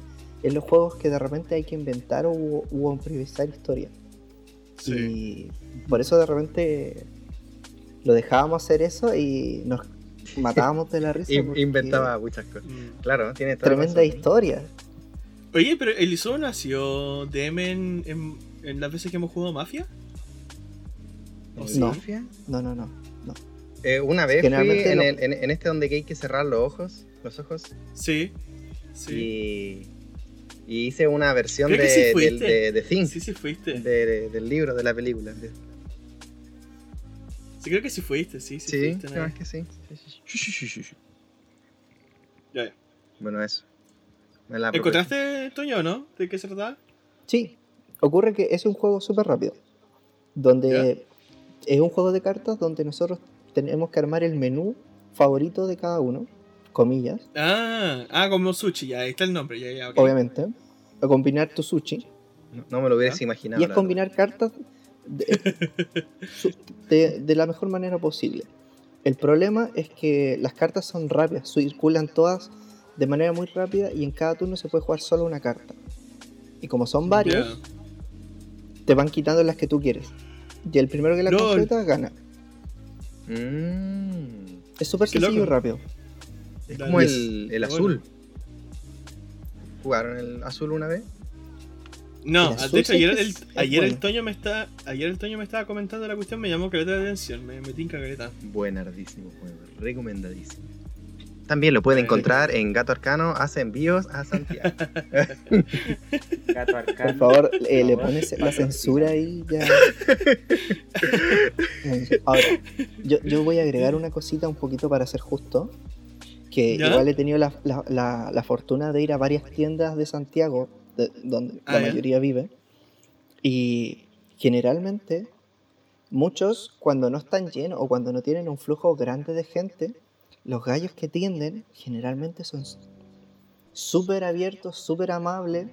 en los juegos que de repente hay que inventar o, o improvisar historia. Sí. Y por eso de repente lo dejábamos hacer eso y nos matábamos de la risa. inventaba muchas cosas. Mm. Claro, tiene toda la Tremenda razón. historia. Oye, pero ¿Eliseo nació DM en, en, en las veces que hemos jugado Mafia? ¿O. No. Mafia? No, no, no. Eh, una vez fui en, el- en- en este donde hay que cerrar los ojos, los ojos Sí. Sí. y, y hice una versión Creo de, sí del- de, de Thing, Sí, sí fuiste. de- de- del libro, de la película. de- Sí, creo que sí fuiste, sí, sí, Sí, fuiste. creo que sí. Sí, sí, sí, sí, sí. Ya, ya. Bueno, eso. Me la. ¿Encontraste, Toño, no? ¿De qué se trataba? Sí, ocurre que es un juego súper rápido. Donde es un juego de cartas donde nosotros tenemos que armar el menú favorito de cada uno, comillas, Ah, ah, como sushi, ya, ahí está el nombre, ya, ya, ok. obviamente. A combinar tu sushi. No, no me lo hubieras imaginado. Y es combinar cartas de, su- de- de la mejor manera posible. El problema es que las cartas son rápidas, circulan todas de manera muy rápida y en cada turno se puede jugar solo una carta. Y como son varios, te van quitando las que tú quieres. Y el primero que la LOL. completa gana. Mm, Es súper sencillo y rápido. Es como el, el Bueno. azul. ¿Jugaron el azul una vez? No, de hecho ayer, el. Toño me está, ayer el Toño me estaba comentando la cuestión, me llamó caleta de atención, me metí en caleta. Buenardísimo juego, recomendadísimo. También lo pueden encontrar en Gato Arcano, hace envíos a Santiago. Gato arcano. Por favor, eh, le pones la censura ahí ya. Ahora, yo, yo voy a agregar una cosita un poquito para ser justo. Que ¿Ya? igual he tenido la, la- la- la fortuna de ir a varias tiendas de Santiago, de- donde Ah, la ya. mayoría vive. Y generalmente, muchos cuando no están llenos o cuando no tienen un flujo grande de gente, los gallos que tienden generalmente son súper abiertos, súper amables.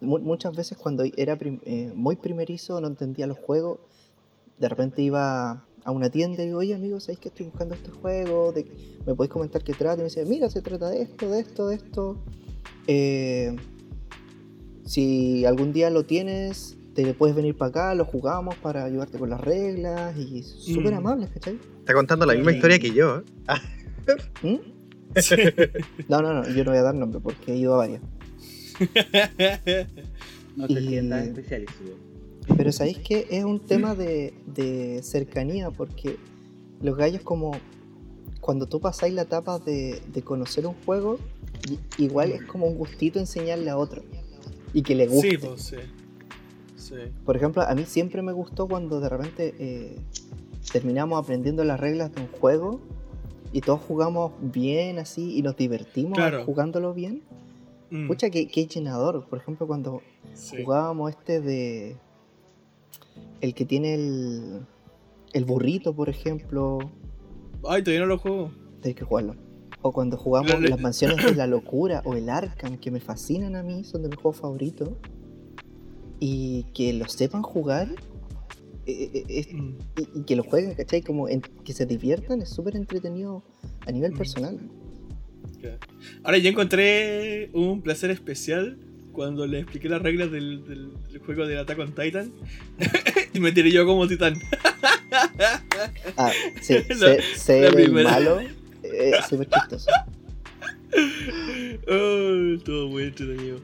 Muchas veces cuando era prim- eh, muy primerizo, no entendía los juegos, de repente iba a una tienda y digo, oye amigos, ¿sabéis que estoy buscando este juego? ¿De- ¿Me podéis comentar qué trata? Y me dice, mira, se trata de esto, de esto, de esto. Eh, si algún día lo tienes, te puedes venir para acá, lo jugamos para ayudarte con las reglas y súper Mm. amables, ¿cachai? Está contando la misma Mm. historia que yo. ¿eh? ¿Mm? No, no, no, yo no voy a dar nombre porque he ido a varias. No te Y- sientas especializado. Pero sabéis que es un tema de, de cercanía porque los gallos como cuando tú pasáis la etapa de, de conocer un juego, igual es como un gustito enseñarle a otro y que le guste. Sí, pues sí. Sí. Por ejemplo, a mí siempre me gustó cuando de repente eh, terminamos aprendiendo las reglas de un juego y todos jugamos bien así y nos divertimos Claro. jugándolo bien. Mm, Pucha, qué, qué llenador. Por ejemplo, cuando sí. jugábamos este de. El que tiene el. El burrito, por ejemplo. Ay, todavía no lo juego. Hay que jugarlo. O cuando jugamos las mansiones de la locura o el Arkham, que me fascinan a mí, son de mis juegos favoritos. Y que lo sepan jugar. eh, eh, es- Mm. y, y que lo jueguen, ¿cachai? Como en- que se diviertan, es súper entretenido a nivel Mm. personal. Ahora ya encontré un placer especial cuando le expliqué las reglas del, del- del juego del Attack on Titan y me tiré yo como titán. Ah, sí, La- ser, ser la el primera. malo eh, súper chistoso. Oh, todo muy entretenido.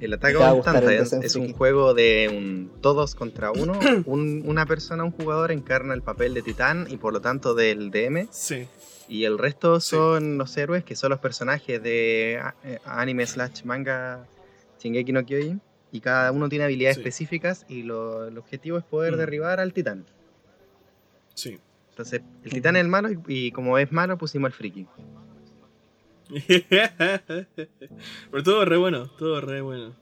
El Attack on Titan es un juego de un todos contra uno. Un- una persona, un jugador encarna el papel de titán y por lo tanto del DM. Sí. Y el resto Sí. son los héroes, que son los personajes de eh, anime slash manga Shingeki no Kyojin. Y cada uno tiene habilidades Sí. específicas y lo- el objetivo es poder Mm. derribar al titán. Sí. Entonces, el titán es el malo y, y como es malo pusimos al friki. Pero todo re bueno, todo re bueno.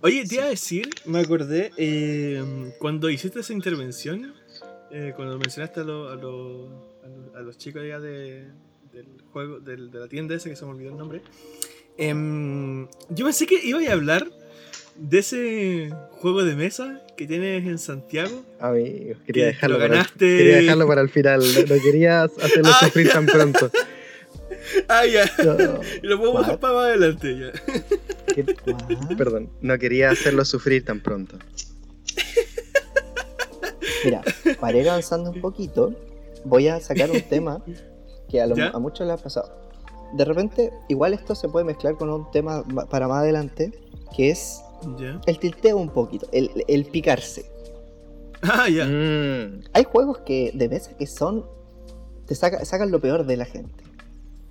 Oye, te iba a decir, me acordé, eh, cuando hiciste esa intervención, eh, cuando mencionaste a, lo- a, lo- a lo- a los chicos allá de, del juego, del- de la tienda esa que se me olvidó el nombre, em, yo pensé que iba a hablar de ese juego de mesa que tienes en Santiago. Amigos, que quería dejarlo, lo para, ganaste. quería dejarlo para el final. No, no quería hacerlo Ah, sufrir tan pronto. Ah, ya. No, Y lo dejar What? para más adelante ya. Perdón, no quería hacerlo sufrir tan pronto. Mira, para ir avanzando un poquito, voy a sacar un tema que a, lo- a muchos les ha pasado. De repente, igual esto se puede mezclar con un tema ma- para más adelante, que es Ya. el tilteo un poquito, el, el picarse. Ah, ya. Mm, Hay juegos que de mesa que son. te saca- sacan lo peor de la gente.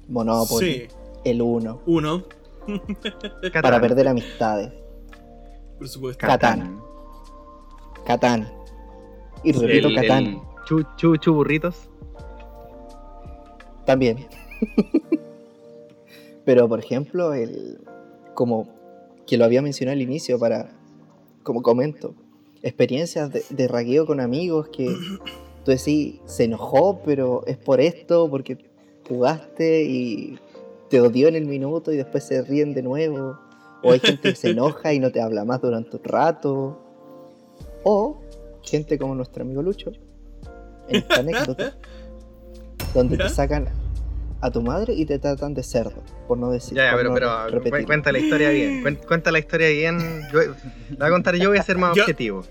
Monopoly, Sí. el 1, Uno, para Catán. perder amistades, por supuesto. Catán. Catán. Y repito, El- Catán. el chu, chu, chu burritos. También. Pero por ejemplo, el como que lo había mencionado al inicio para como comento, experiencias de, de con amigos que tú decís, se enojó, pero es por esto, porque jugaste y te odió en el minuto y después se ríen de nuevo. O hay gente que se enoja y no te habla más durante un rato. O gente como nuestro amigo Lucho, en esta anécdota, donde ¿Ya? te sacan a tu madre y te tratan de cerdo, por no decir. Ya, ya, pero, no pero cu- repetir. cuenta la historia bien. cuen- Cuenta la historia bien. Yo, la voy a contar yo, voy a ser más Yo- objetivo.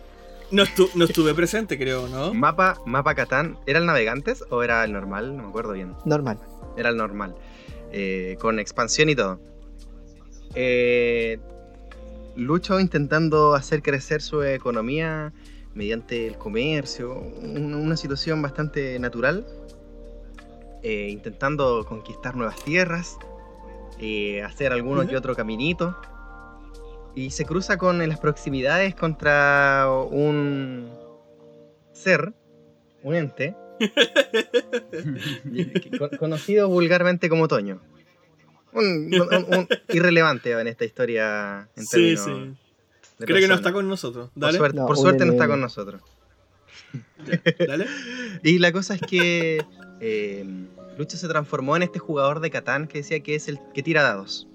No, estu- no estuve presente, creo, ¿no? Mapa, mapa Catán, ¿era el Navegantes o era el normal? No me acuerdo bien. Normal. Era el normal. Eh, con expansión y todo. Eh, Lucho intentando hacer crecer su economía mediante el comercio, un- una situación bastante natural. Eh, intentando conquistar nuevas tierras, eh, hacer alguno Ujú. que otro caminito. Y se cruza con en las proximidades contra un ser, un ente, con- conocido vulgarmente como Toño. Un, un- un irrelevante en esta historia en Sí, términos sí. Creo que no está con nosotros. Por suerte, No, por un suerte no está con nosotros. dale. Y la cosa es que eh, Lucho se transformó en este jugador de Catán que decía que es el que tira dados.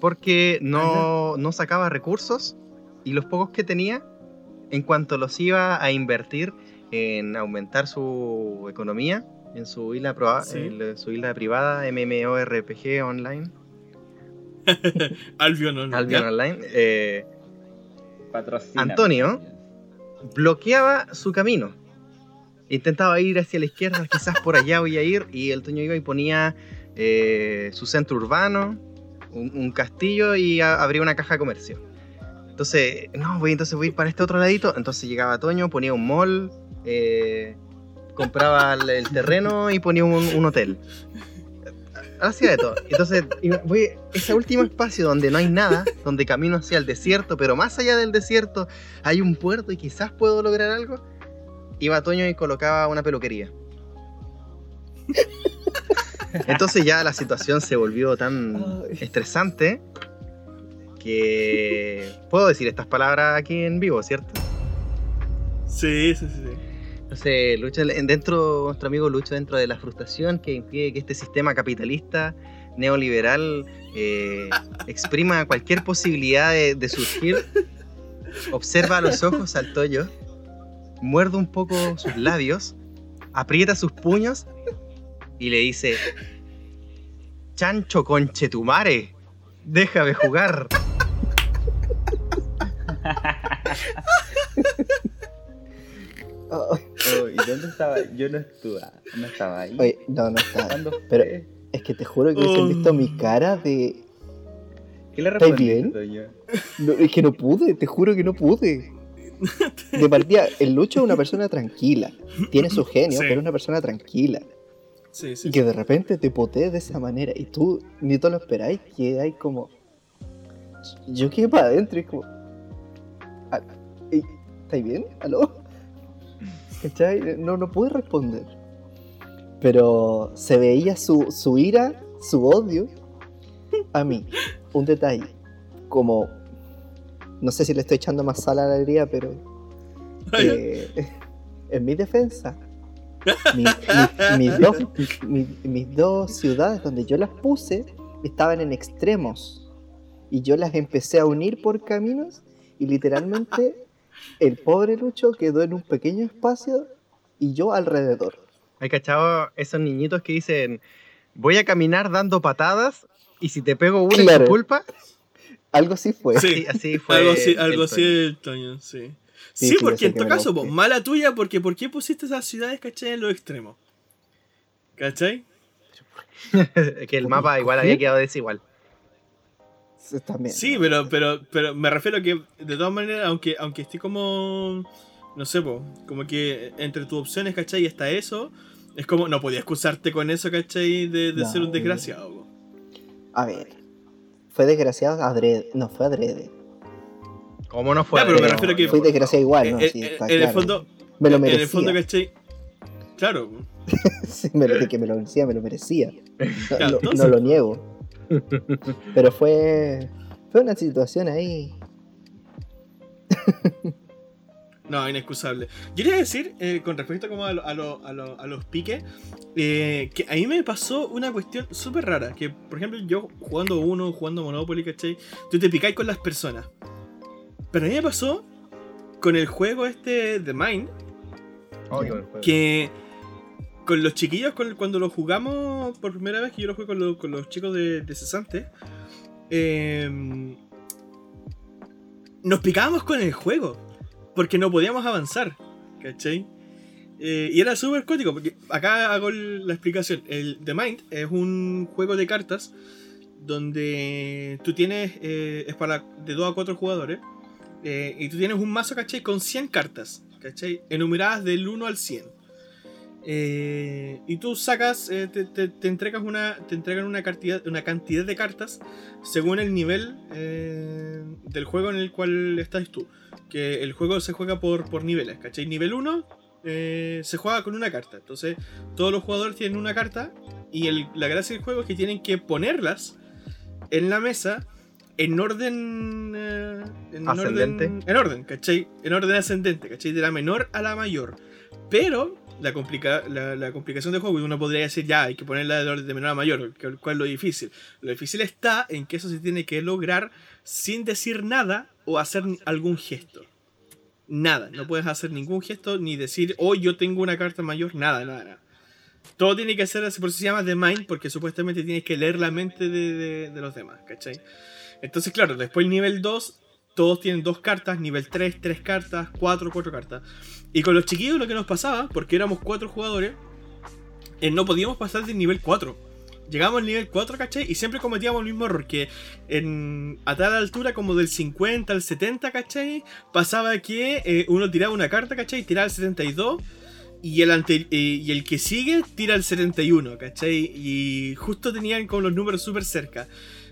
Porque no, no sacaba recursos y los pocos que tenía, en cuanto los iba a invertir en aumentar su economía, en su isla, proa- Sí. en su isla privada, MMORPG online, Albion Online. Albion. Online, eh, Patrocina. Antonio. bloqueaba su camino. Intentaba ir hacia la izquierda, quizás por allá voy a ir, y el Toño iba y ponía eh, su centro urbano, un, un castillo y a- abría una caja de comercio. Entonces, no, voy, entonces voy a ir para este otro ladito. Entonces llegaba Toño, ponía un mall, eh, compraba el, el terreno y ponía un, un hotel. Hacía de todo. Entonces, voy ese último espacio donde no hay nada, donde camino hacia el desierto, pero más allá del desierto hay un puerto y quizás puedo lograr algo. Iba a Toño y colocaba una peluquería. Entonces ya la situación se volvió tan estresante que puedo decir estas palabras aquí en vivo, ¿cierto? Sí, sí, sí. Entonces, Lucho, en- dentro, nuestro amigo Lucho, dentro de la frustración que impide que este sistema capitalista neoliberal eh, exprima cualquier posibilidad de, surgir, observa a los ojos al Toyo, muerde un poco sus labios, aprieta sus puños y le dice: Chancho conchetumare, déjame jugar. Ay, Oh, ¿Y dónde estaba? Yo no estuve, no estaba ahí. oye, no, no está. ¿Cuándo pero-? Es que te juro que hubiesen visto mi cara de. ¿Qué le ¿Estáis respondiste, bien? No, es que no pude, te juro que no pude. De partida, el Lucho es una persona tranquila. Tiene su genio, Sí. pero es una persona tranquila. Sí, sí. Y que de repente te potee de esa manera y tú ni te lo esperáis, que hay como. Yo quedé para adentro y es como. "Ah, ¿Estáis bien? ¿Aló? ¿Cachai? No, no pude responder. Pero se veía su, su ira, su odio a mí. Un detalle. Como. No sé si le estoy echando más sal a la herida, pero. eh, en mi defensa, mi- mi- mis, dos, mi- mis dos ciudades donde yo las puse estaban en extremos. Y yo las empecé a unir por caminos y literalmente el pobre Lucho quedó en un pequeño espacio y yo alrededor. ¿Hay cachado esos niñitos que dicen, voy a caminar dando patadas y si te pego una es Claro. tu culpa? Algo sí fue. Sí. Así, así fue. algo así, el algo así Toño. el Toño, sí. Sí, Sí, porque en todo caso, po, mala tuya, porque ¿por qué pusiste esas ciudades, cachai, en los extremos? ¿Cachai? que el mapa igual había quedado desigual. También. Sí, pero, pero, pero me refiero a que, de todas maneras, aunque, aunque esté como, no sé, po, como que entre tus opciones, cachai, está eso, es como, no podía excusarte con eso, cachai, de, de No, ser un no. desgraciado. po. A ver. Fue desgraciado adrede. No, fue adrede. ¿Cómo no fue? Ya, pero me refiero a que- Fui desgraciado igual, ¿no? Eh, Sí, eh, está en el fondo, me lo en merecía. el fondo, cachai, claro. Sí, me lo, de que me lo merecía, me lo merecía. No, Claro, no- entonces- no lo niego. Pero fue. Fue una situación ahí. No, inexcusable. Yo quería decir, eh, con respecto como a, lo- a, lo- a lo- a los piques, eh, que a mí me pasó una cuestión súper rara. Que, por ejemplo, yo jugando uno, jugando Monopoly, ¿cachai? Tú te picáis con las personas. Pero a mí me pasó con el juego este de Mind, Oh, que con los chiquillos, cuando lo jugamos por primera vez, que yo lo jugué con, lo- con los chicos de, de Cesante, eh, nos picábamos con el juego, porque no podíamos avanzar, ¿cachai? Eh, y era súper cótico, porque acá hago la explicación. El The Mind es un juego de cartas donde tú tienes, eh, es para de 2 a 4 jugadores, eh, y tú tienes un mazo, ¿cachai? Con 100 cartas, ¿cachai? Enumeradas del 1 al 100. Eh, y tú sacas, eh, te, te- te entregas una, te entregan una cantidad, una cantidad de cartas según el nivel eh, del juego en el cual estás tú. Que el juego se juega por, por niveles, ¿cachai? Nivel 1 eh, se juega con una carta. Entonces, todos los jugadores tienen una carta y el- la gracia del juego es que tienen que ponerlas en la mesa en orden. en Ascendente. Orden, en orden, ¿cachai? En orden ascendente, ¿cachai? De la menor a la mayor. Pero la, complica- la, complicación del juego, uno podría decir ya, hay que ponerla de de menor a mayor, ¿cuál es lo difícil? Lo difícil está en que eso se tiene que lograr sin decir nada o hacer algún gesto. Nada, no puedes hacer ningún gesto ni decir, oh, yo tengo una carta mayor, nada, nada, nada. Todo tiene que ser por eso se llama The Mind, porque supuestamente tienes que leer la mente de, de- los demás, ¿cachai? Entonces, claro, después nivel 2, todos tienen dos cartas, nivel 3, tres cartas, 4, cuatro cartas. Y con los chiquillos lo que nos pasaba, porque éramos cuatro jugadores, eh, no podíamos pasar del nivel 4. Llegamos al nivel 4, ¿cachai? Y siempre cometíamos el mismo error, que a tal altura como del 50 al 70, ¿cachai? Pasaba que eh, uno tiraba una carta, ¿cachai? Tiraba el 72 y el, y el que sigue tira el 71, ¿cachai? Y justo tenían como los números súper cerca.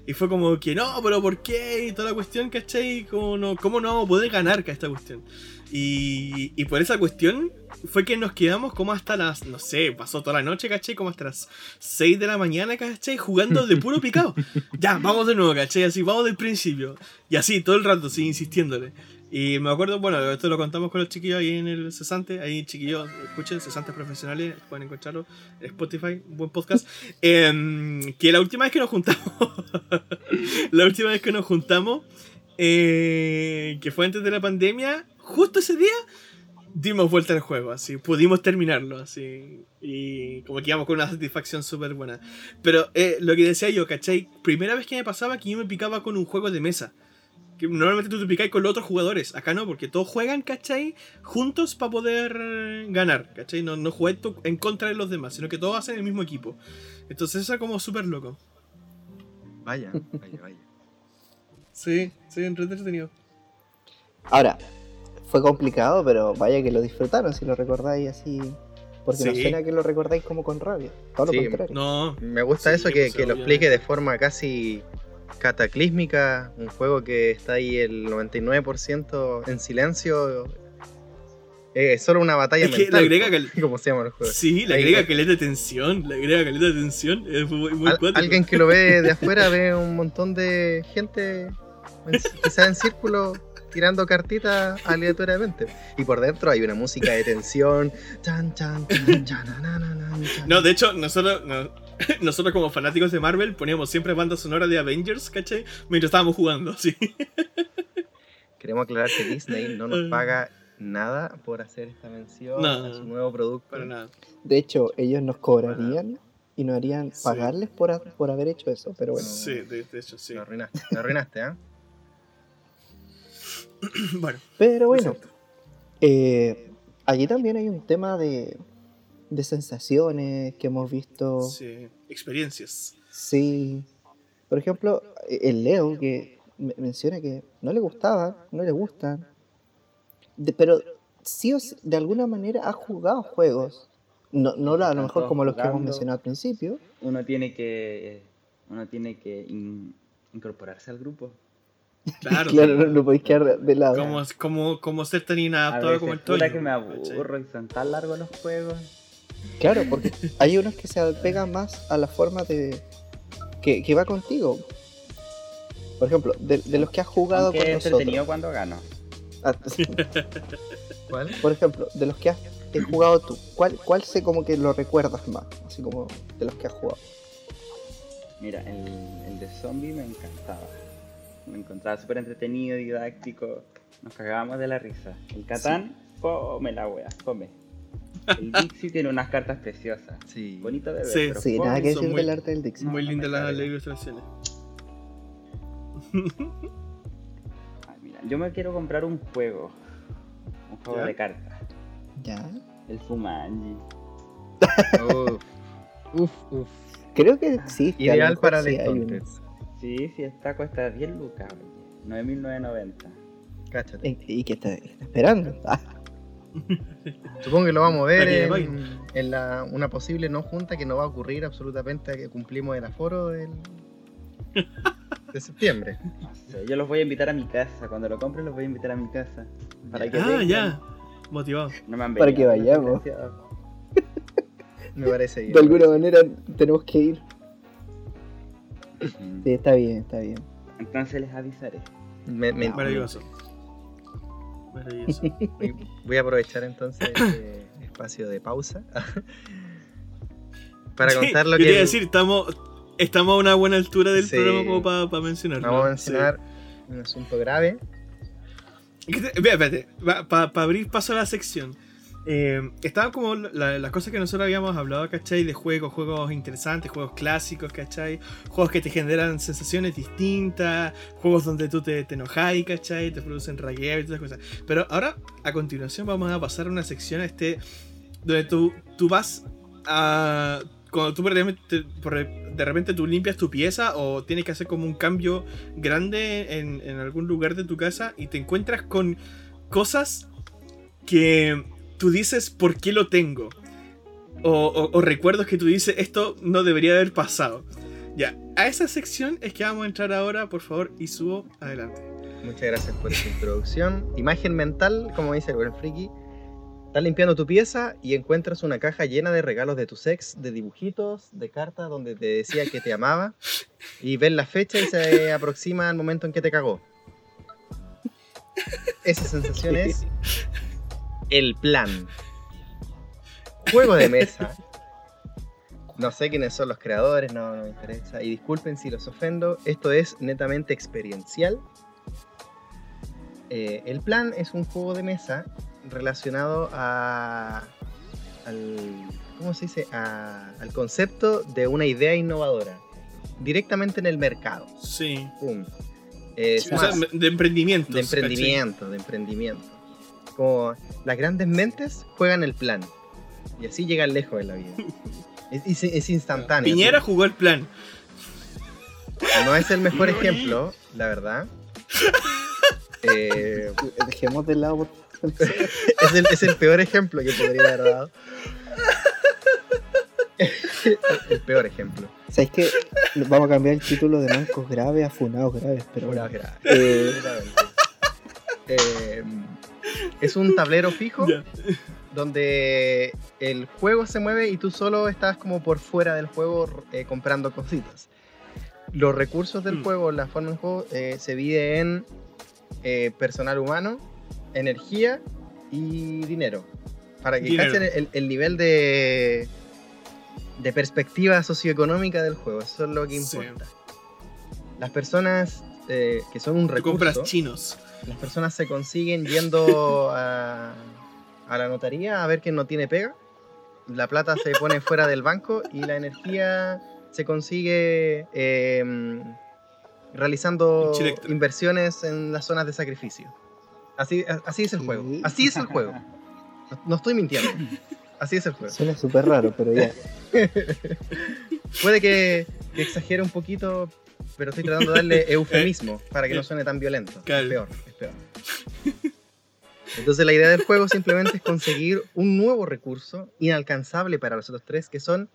Y fue como que no, pero ¿por qué? Y toda la cuestión, ¿cachai? ¿Cómo no, cómo no vamos a poder ganar esta cuestión? Y, y por esa cuestión fue que nos quedamos como hasta las, no sé, pasó toda la noche, ¿cachai? Como hasta las 6 de la mañana, ¿cachai? Jugando de puro picado. Ya, vamos de nuevo, ¿cachai? Así, vamos del principio. Y así, todo el rato, sí, insistiéndole. Y me acuerdo, bueno, esto lo contamos con los chiquillos ahí en el Cesante. Ahí, chiquillos, escuchen, Cesantes Profesionales, pueden encontrarlo en Spotify, un buen podcast. Em, que la última vez que nos juntamos, la última vez que nos juntamos, eh, que fue antes de la pandemia, justo ese día dimos vuelta al juego, así, pudimos terminarlo, así, y como que íbamos con una satisfacción súper buena. Pero eh, lo que decía yo, ¿cachai? Primera vez que me pasaba que yo me picaba con un juego de mesa. Que normalmente tú te picáis con los otros jugadores. Acá no, porque todos juegan, ¿cachai? Juntos para poder ganar, ¿cachai? No, no jugáis en contra de los demás, sino que todos hacen el mismo equipo. Entonces eso es como súper loco. Vaya, vaya, vaya. Sí, sí, entretenido. Ahora, fue complicado, pero vaya que lo disfrutaron si lo recordáis así. Porque no Sí. suena que lo recordáis como con rabia. Todo Sí, lo contrario. No, Me gusta Sí, eso que, pues, que lo explique de forma casi cataclísmica. Un juego que está ahí el 99% en silencio. Eh, Es solo una batalla Es que mental. le agrega cal- como se llaman los juegos. Sí, le agrega caleta de tensión, le agrega caleta de tensión, es muy, muy Al- alguien que lo ve de afuera ve un montón de gente en- que está en círculo tirando cartitas aleatoriamente. Y por dentro hay una música de tensión. Chan, chan, chan, chan, na, na, na, na, chan. No, de hecho, nosotros, no- nosotros como fanáticos de Marvel poníamos siempre banda sonora de Avengers, ¿cachai? Mientras estábamos jugando, sí. Queremos aclarar que Disney no nos paga nada por hacer esta mención No. a su nuevo producto. Para nada. De hecho, ellos nos cobrarían y nos harían Sí. pagarles por, por haber hecho eso. Pero bueno, Sí, de, de hecho, sí. Lo arruinaste, lo arruinaste, ¿ah? Bueno, pero bueno eh, aquí también hay un tema de, de sensaciones que hemos visto. Sí, experiencias. Sí. Por ejemplo, el Leo que me- menciona que no le gustaba, no le gustan. De- pero sí o sí, de alguna manera ha jugado juegos. No, no a lo mejor como los que hemos mencionado al principio. Uno tiene que. Uno tiene que in- incorporarse al grupo. Claro. Claro, no, no podéis quedar de lado. Como, como, como ser tan A inadaptado como el Toño. que me ¿cachai? aburro y son tan largos los juegos. Claro, porque hay unos que se apegan más a la forma de que, que va contigo. Por ejemplo, de, de los que has jugado Aunque con es nosotros. entretenido cuando gano. Ah, ¿Cuál? Por ejemplo, de los que has jugado tú, ¿cuál, ¿cuál sé como que lo recuerdas más? Así como de los que has jugado. Mira, el, el de zombie me encantaba. Me encontraba súper entretenido, didáctico. Nos cagábamos de la risa. El Catán, come la wea, come. El Dixie tiene unas cartas preciosas. Sí. Bonito de ver, Sí. pero Sí, nada que decir muy- del arte del Dixie. Muy no lindas las ilustraciones. Ay, mira, yo me quiero comprar un juego. Un juego ¿Ya? de cartas. Ya. El Fumanji. Uf, uf, uf. Creo que existe. a lo Ideal mejor para sí el. Entonces. Sí, sí, esta cuesta 10 lucas, oye. 9.990. Cáchate. Eh, ¿Y qué está, está esperando? Supongo que lo vamos a ver en, en la, una posible no junta que no va a ocurrir absolutamente a que cumplimos el aforo del, de septiembre. No sé, yo los voy a invitar a mi casa. Cuando lo compre los voy a invitar a mi casa. Para que Ah, vengan. ya. Motivado. No me han Para venido, que vayamos. Me parece bien. de alguna manera tenemos que ir. Sí, está bien, está bien. Entonces les avisaré. Me- me- Maravilloso. Maravilloso. Voy- a aprovechar entonces este espacio de pausa para Sí, contar lo yo que te iba a decir, estamos, estamos a una buena altura del Sí. programa como para mencionarlo. vamos a mencionar un asunto grave. Sí. Espérate, para abrir paso a la sección. Eh, estaban como la- las cosas que nosotros habíamos hablado, ¿cachai? De juegos, juegos interesantes, juegos clásicos, ¿cachai? Juegos que te generan sensaciones distintas, juegos donde tú te, te enojáis, ¿cachai? Te producen ragueo y todas esas cosas. Pero ahora, a continuación, vamos a pasar a una sección este, donde tú, tú vas a... Cuando tú de repente, tú limpias tu pieza o tienes que hacer como un cambio grande en algún lugar de tu casa y te encuentras con cosas que tú dices por qué lo tengo. O, o- o recuerdos que tú dices, esto no debería haber pasado. Ya, a esa sección es que vamos a entrar ahora, por favor, y subo adelante. Muchas gracias por esa introducción. Imagen mental, como dice el buen friki. Estás limpiando tu pieza y encuentras una caja llena de regalos de tu ex, de dibujitos, de cartas donde te decía que te amaba. Y ves la fecha y se aproxima al momento en que te cagó. Esa sensación es el plan. Juego de mesa. No sé quiénes son los creadores, no, no me interesa. Y disculpen si los ofendo, esto es netamente experiencial. Eh, el plan es un juego de mesa relacionado a, al, ¿cómo se dice? A- al concepto de una idea innovadora, directamente en el mercado. Sí. Pum. O sea, de emprendimiento. de emprendimiento, de emprendimiento. Como las grandes mentes juegan el plan y así llegan lejos en la vida. Es, es- es instantáneo. Piñera jugó el plan. No es el mejor ejemplo, la verdad. Eh, Dejemos de lado. por- es, el, es el peor ejemplo que podría haber dado. el peor ejemplo. ¿Sabes que Vamos a cambiar el título de mancos graves a funados graves, pero bueno. Una gra- Eh. Eh, es un tablero fijo donde el juego se mueve y tú solo estás como por fuera del juego eh, comprando cositas. Los recursos del Mm. juego, la forma del juego, eh, se divide en eh, personal humano, energía y dinero. Para que cachen el, el nivel de, de perspectiva socioeconómica del juego. Eso es lo que Sí. importa. Las personas eh, que son un Tú recurso, compras chinos. Las personas se consiguen yendo a, a la notaría a ver quién no tiene pega. La plata se pone fuera del banco y la energía se consigue eh, realizando inversiones en las zonas de sacrificio. Así, así es el juego. Así es el juego. No, no estoy mintiendo. Así es el juego. suena súper raro, pero ya. Puede que, que exagere un poquito, pero estoy tratando de darle eufemismo para que no suene tan violento. Es Claro. peor, es peor. Entonces la idea del juego simplemente es conseguir un nuevo recurso inalcanzable para los otros tres, que son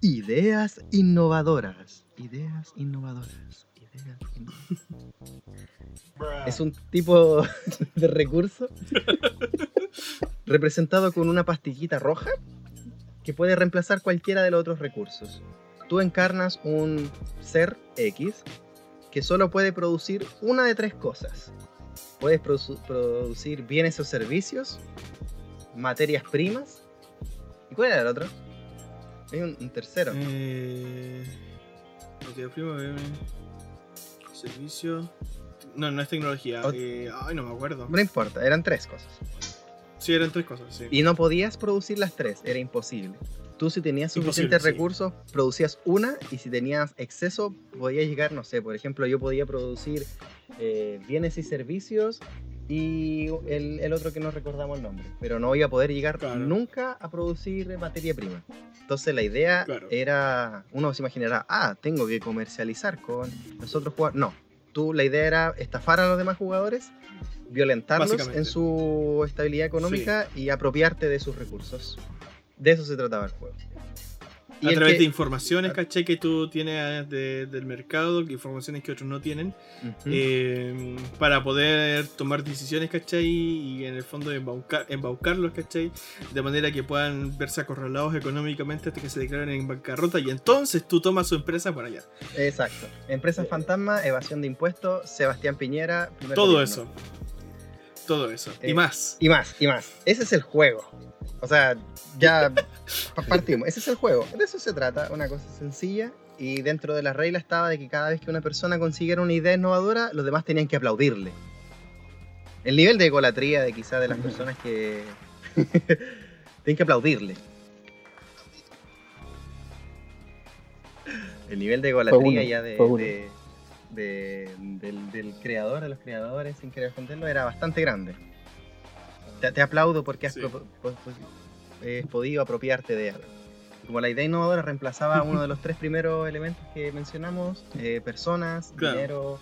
ideas innovadoras. Ideas innovadoras. Ideas innovadoras. Es un tipo de recurso representado con una pastillita roja que puede reemplazar cualquiera de los otros recursos. Tú encarnas un ser X que solo puede producir una de tres cosas. Puedes produ- producir bienes o servicios, materias primas. ¿Y cuál era el otro? Hay un, un tercero. Eh, materia prima, eh, servicio. No, no es tecnología. Eh, ay, no me acuerdo. No importa, eran tres cosas. Sí, eran tres cosas, sí. Y no podías producir las tres, era imposible. Tú si tenías Imposible, suficientes sí. recursos, producías una y si tenías exceso, podías llegar, no sé, por ejemplo, yo podía producir eh, bienes y servicios y el, el otro que no recordamos el nombre, pero no iba a poder llegar Claro. nunca a producir materia prima. Entonces la idea Claro. era, uno se imaginará, ah, tengo que comercializar con los otros jugadores. No, tú la idea era estafar a los demás jugadores, violentarlos en su estabilidad económica y apropiarte de sus recursos. De eso se trataba el juego. Y a través que- de informaciones, ¿cachai? Que tú tienes de- del mercado, que informaciones que otros no tienen, eh, para poder tomar decisiones, ¿cachai? Y en el fondo embaucar, embaucarlos, ¿cachai? De manera que puedan verse acorralados económicamente hasta que se declaren en bancarrota y entonces tú tomas su empresa para allá. Exacto. Empresas fantasma, evasión de impuestos, Sebastián Piñera. Todo gobierno. eso. Todo eso. Eh, y más. Y más, y más. Ese es el juego. O sea, ya pa- partimos. Ese es el juego. De eso se trata, una cosa sencilla. Y dentro de las reglas estaba de que cada vez que una persona consiguiera una idea innovadora, los demás tenían que aplaudirle. El nivel de egolatría de quizá de las personas que tienen que aplaudirle. El nivel de egolatría ya de- del, del creador, de los creadores, sin querer esconderlo, era bastante grande. Te, te aplaudo porque has Sí. pro- po- eh, podido apropiarte de algo. Como la idea innovadora reemplazaba uno de los tres primeros elementos que mencionamos, eh, personas, Claro. dinero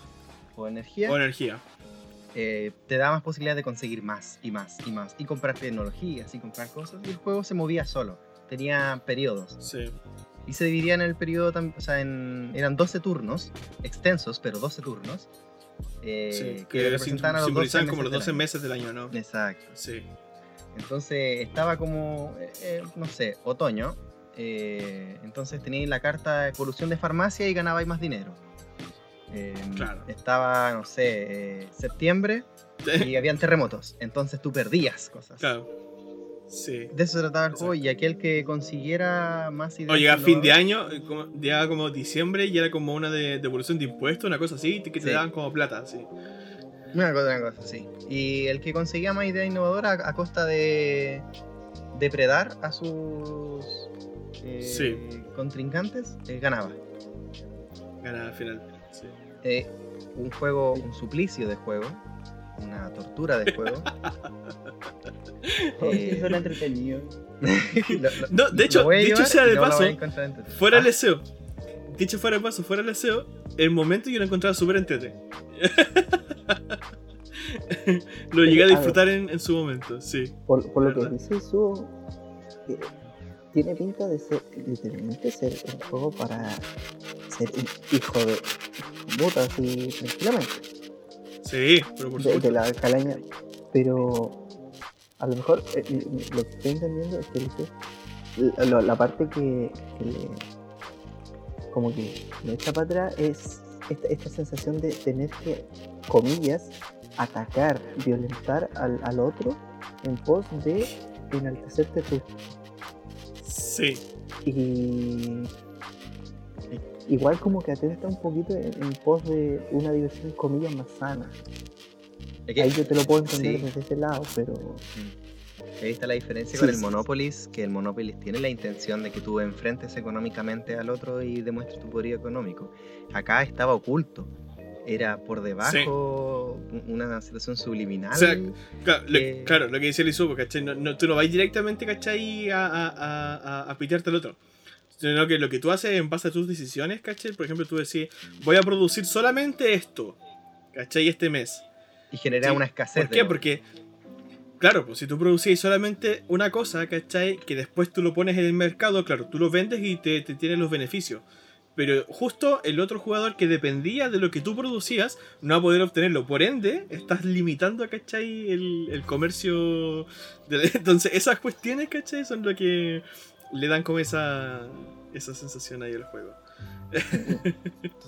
o energía, O energía. eh, te da más posibilidades de conseguir más y más y más. Y comprar tecnologías y comprar cosas. Y el juego se movía solo. Tenía periodos. Sí. Y se dividía en el periodo, o sea, en, eran 12 turnos, extensos, pero 12 turnos. Eh, sí. que Que a los 12 simbolizaban como los del 12 año. meses del año, ¿no? Exacto. Sí. Entonces estaba como, eh, eh, no sé, otoño. eh, entonces teníais la carta de evolución de farmacia y ganabais más dinero. Eh, Claro. Estaba, no sé, eh, septiembre y habían terremotos. Entonces tú perdías cosas. Claro. Sí. De eso se trataba el juego y aquel que consiguiera más ideas. O llegaba fin de año, eh, como- llegaba como diciembre y era como una de devolución de impuestos, una cosa así, que te Sí. daban como plata, sí. Una cosa, una cosa, sí. Y el que conseguía más ideas innovadoras a, a costa de depredar a sus eh, Sí. contrincantes, eh, ganaba. Ganaba al final. Sí. Eh, un juego, un suplicio de juego, una tortura de juego. Oye, Eh, suena entretenido. Lo- lo- No, de hecho- llevar sea de no paso, entretenido. Fuera Ah, el SEO. Dicho fuera de paso, fuera el SEO, el momento yo lo encontraba súper entrete. lo llegué a a ver. disfrutar en, en su momento, sí. Por, por lo que dice Su, eh, tiene pinta de ser literalmente ser un juego para ser un hijo de puta así tranquilamente. Sí, pero por de, de la calaña. Pero a lo mejor eh, eh, lo que estoy entendiendo es que dice, la, la- la parte que, que le como que le echa para atrás es esta, esta sensación de tener que, comillas, atacar, violentar al, al otro en pos de enaltecerte tú. Sí, Y igual como que atenta un poquito en, en pos de una diversión comillas más sana. que Ahí yo te lo puedo entender sí. desde ese lado, pero Ahí está la diferencia Sí, con el sí, sí. Monopolis, que el Monopolis tiene la intención de que tú enfrentes económicamente al otro y demuestres tu poderío económico. Acá estaba oculto. Era por debajo un- una situación subliminal. O sea, Claro, lo, Eh. claro, lo que decía el Isubo, ¿cachai? No, no- tú no vas directamente, ¿cachai? A, a, a, a, a pitearte al otro. Sino que lo que tú haces en base a tus decisiones, ¿cachai? Por ejemplo, tú decís, voy a producir solamente esto, ¿cachai? Este mes. y genera Sí, una escasez. ¿Por qué? Porque, claro, pues si tú producís solamente una cosa, ¿cachai? Que después tú lo pones en el mercado, claro, tú lo vendes y te, te tienes los beneficios. Pero justo el otro jugador que dependía de lo que tú producías no va a poder obtenerlo. Por ende, estás limitando, ¿cachai? El, el comercio. de- Entonces, esas cuestiones, ¿cachai? Son lo que le dan como esa, esa sensación ahí al juego.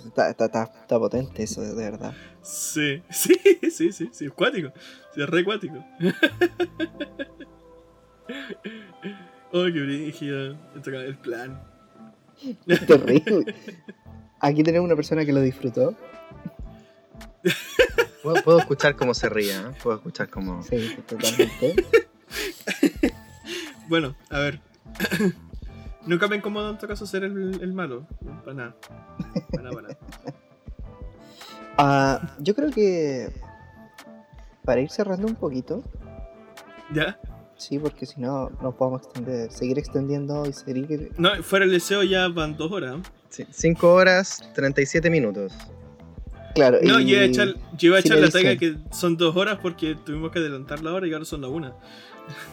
está, está, está, está potente eso, de verdad. Sí, sí, sí, sí, sí, es cuático. Sí, es re cuático. Oh, qué brígido. El plan. Terrible. Aquí tenemos una persona que lo disfrutó. Puedo, puedo escuchar cómo se ríe, ¿eh? Puedo escuchar cómo. Sí, totalmente. Bueno, a ver. Nunca me incomodó en todo caso ser el, el malo. Para nada. Para nada, para nada. Ah, yo creo que para ir cerrando un poquito, ¿Ya? sí, porque si no nos podemos extender, seguir extendiendo y seguir. No, fuera el deseo ya van dos horas. 5 horas, 37 minutos. Claro, No, y yo iba a echar, yo iba a echar la talla que son dos horas porque tuvimos que adelantar la hora y ahora son la una.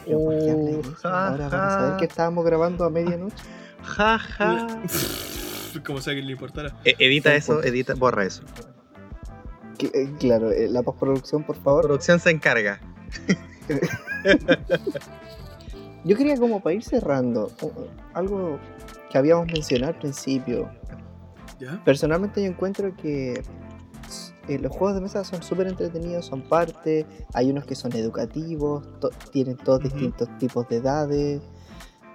Pero ¿por qué hablan de eso? ja, Ahora van a saber que estábamos grabando a medianoche. Ja, ja. Como sea que le importara. E- edita eso, edita, borra eso. Que, eh, claro, eh, la postproducción, por favor. Producción se encarga. Yo quería como para ir cerrando, algo que habíamos mencionado al principio. ¿Ya? Personalmente yo encuentro que eh, los juegos de mesa son súper entretenidos, son parte, hay unos que son educativos, to- tienen todos distintos tipos de edades,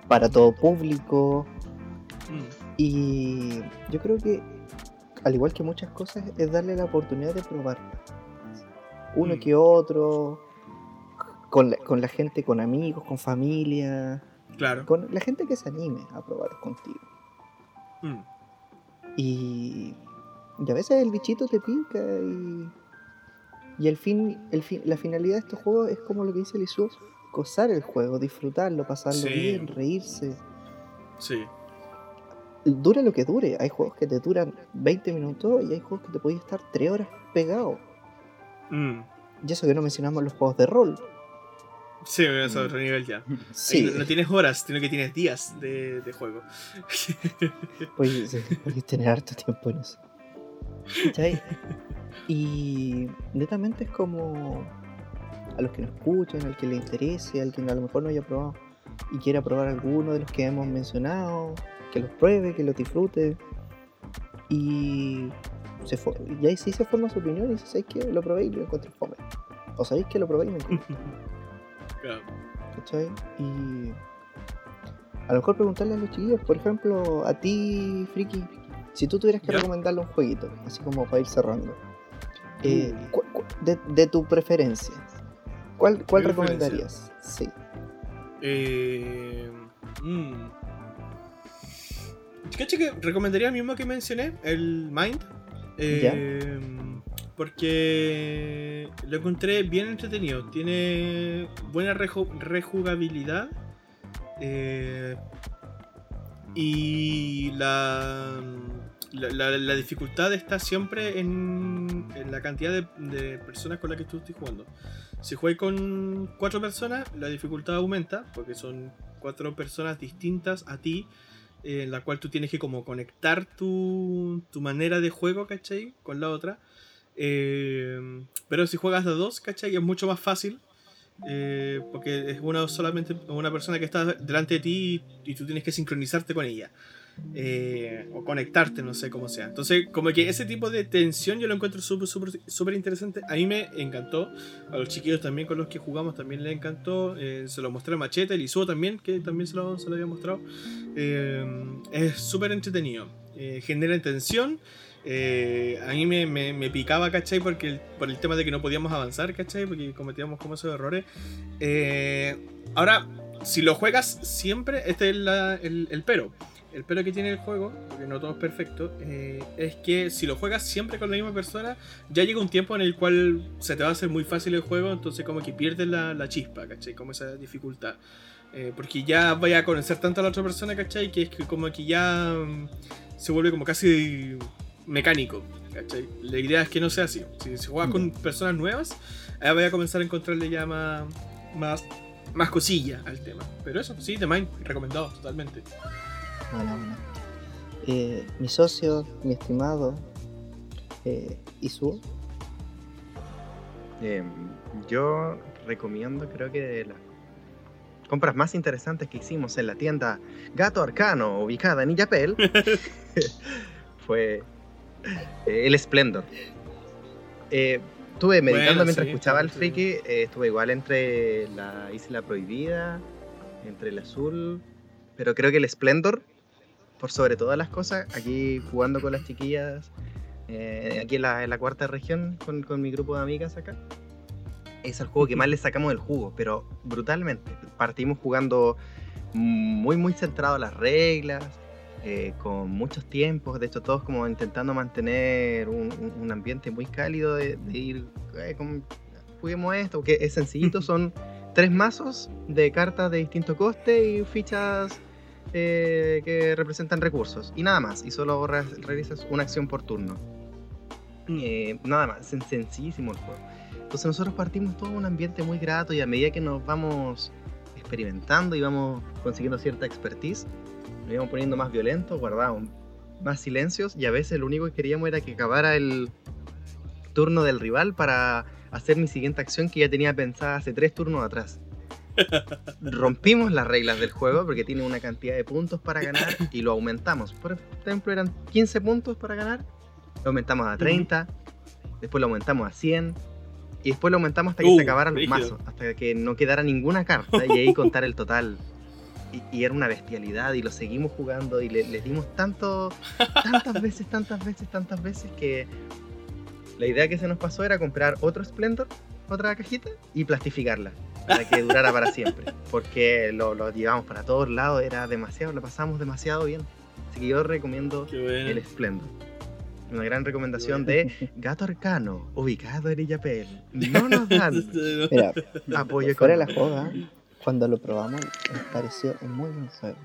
para todo público, Mm. y yo creo que, al igual que muchas cosas, es darle la oportunidad de probar. Uno Mm. que otro, con la, con la gente, con amigos, con familia, Claro. con la gente que se anime a probar contigo. Mm. Y, y a veces el bichito te pica y, y el fin, el fin, la finalidad de estos juegos es como lo que dice Lisu, gozar el juego, disfrutarlo, pasarlo Sí. bien, reírse. Sí. Dura lo que dure, hay juegos que te duran 20 minutos y hay juegos que te pueden estar 3 horas pegado. Mm. y eso que no mencionamos los juegos de rol. Sí, es otro nivel ya. Sí, No, no tienes horas, sino que tienes días de, de juego. puedes, puedes tener harto tiempo en eso. ¿Cachai? Y netamente es como a los que nos escuchan, al que le interese, al que a lo mejor no haya probado y quiera probar alguno de los que hemos mencionado, que los pruebe, que los disfrute. Y, se y ahí sí se forma su opinión y dice, ¿sabéis que Lo probé y lo encontré fome. O sabéis que lo probé y me encantó. Claro. ¿Cachai? Y a lo mejor preguntarle a los chiquillos, por ejemplo, a ti, Friki, si tú tuvieras que Ya. recomendarle un jueguito, así como para ir cerrando, eh, Uh. cu- cu- de, de tu preferencia, ¿cuál, cuál preferencia. recomendarías? Sí. Eh, mm. Cacha que recomendaría el mismo que mencioné, el Mind. Eh, Porque lo encontré bien entretenido. Tiene buena reju- rejugabilidad. eh, y la, la, la- dificultad está siempre en, la cantidad de, de personas con las que tú estés jugando. Si juegas con cuatro personas, la dificultad aumenta, porque son cuatro personas distintas a ti, eh, en la cual tú tienes que como conectar tu, tu manera de juego, ¿cachai? Con la otra. Eh, pero si juegas de dos, ¿cachai? Es mucho más fácil. eh, porque es una solamente una persona que está delante de ti y, y tú tienes que sincronizarte con ella. Eh, o conectarte, no sé cómo sea. Entonces, como que ese tipo de tensión yo lo encuentro súper, súper, interesante. A mí me encantó. A los chiquillos también con los que jugamos también les encantó. Eh, se lo mostré a Machete, el Isuo también, que también se lo, se lo había mostrado. Eh, es súper entretenido. Eh, genera tensión. A mí me, me- picaba, ¿cachai? Porque por el tema de que no podíamos avanzar, ¿cachai? Porque cometíamos como esos errores. Ahora, si lo juegas siempre, este es el, el pero. El pero que tiene el juego, porque no todo es perfecto, eh, es que si lo juegas siempre con la misma persona, ya llega un tiempo en el cual se te va a hacer muy fácil el juego, entonces como que pierdes la, la chispa, ¿cachai? Como esa dificultad. Eh, porque ya vaya a conocer tanto a la otra persona, ¿cachai? Que es que como que ya mm, se vuelve como casi mecánico, ¿cachai? La idea es que no sea así. Si, si juegas con personas nuevas, ahí vaya a comenzar a encontrarle ya más, más, más cosilla al tema. Pero eso, sí, The Mind, recomendado totalmente. Bueno, bueno. Eh, mi socio, mi estimado, eh, Isuo. Eh, yo recomiendo, creo que de las compras más interesantes que hicimos en la tienda Gato Arcano, ubicada en Illapel, fue eh, el Splendor. Eh, estuve meditando Bueno, mientras sí, escuchaba al sí. friki, eh, estuve igual entre la Isla Prohibida, entre el Azul, pero creo que el Splendor, por sobre todas las cosas, aquí jugando con las chiquillas, eh, aquí en la, en la cuarta región, con, con mi grupo de amigas acá, es el juego que más le sacamos el jugo, pero brutalmente. Partimos jugando muy, muy centrado a las reglas, eh, con muchos tiempos, de hecho todos como intentando mantener un, un- un ambiente muy cálido de, de ir, eh, como, juguemos esto, que es sencillito, son tres mazos de cartas de distinto coste y fichas eh, que representan recursos, y nada más, y solo re- realizas una acción por turno. Eh, nada más, sen- sencillísimo el juego. Entonces nosotros partimos todo un ambiente muy grato y a medida que nos vamos experimentando y vamos consiguiendo cierta expertise, nos íbamos poniendo más violentos, guardábamos más silencios y a veces lo único que queríamos era que acabara el turno del rival para hacer mi siguiente acción que ya tenía pensada hace tres turnos atrás. Rompimos las reglas del juego porque tiene una cantidad de puntos para ganar y lo aumentamos. Por ejemplo, eran 15 puntos para ganar, lo aumentamos a 30, después lo aumentamos a 100 y después lo aumentamos hasta que Uh, se acabaran los mazos, hasta que no quedara ninguna carta y ahí contar el total. Y, y era una bestialidad y lo seguimos jugando y le- les dimos tanto, tantas veces, tantas veces, tantas veces que la idea que se nos pasó era comprar otro Splendor, otra cajita y plastificarla para que durara para siempre. Porque lo, lo llevamos para todos lados, era demasiado, lo pasamos demasiado bien. Así que yo recomiendo el Splendor. Una gran recomendación de Gato Arcano, ubicado en Illapel. No nos dan Mira, apoyo fuera de la joda, cuando lo probamos, nos pareció un muy buen juego.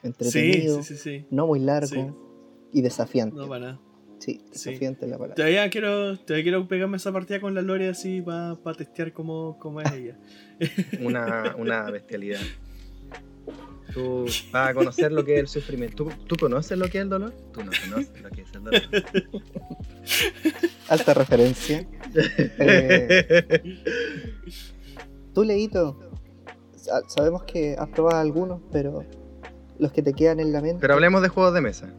Sí, Entretenido, sí, sí, sí. no muy largo Sí. y desafiante. No para nada. Sí, Sí. desafiante la palabra. Todavía quiero, todavía quiero pegarme esa partida con la Lore así para testear cómo, cómo es ella. Una, una bestialidad. Tú vas a conocer lo que es el sufrimiento. ¿Tú, ¿Tú conoces lo que es el dolor? Tú no conoces lo que es el dolor. Alta referencia. Eh, Tú, Leito, sa- sabemos que has probado algunos, pero los que te quedan en la mente. Pero hablemos de juegos de mesa.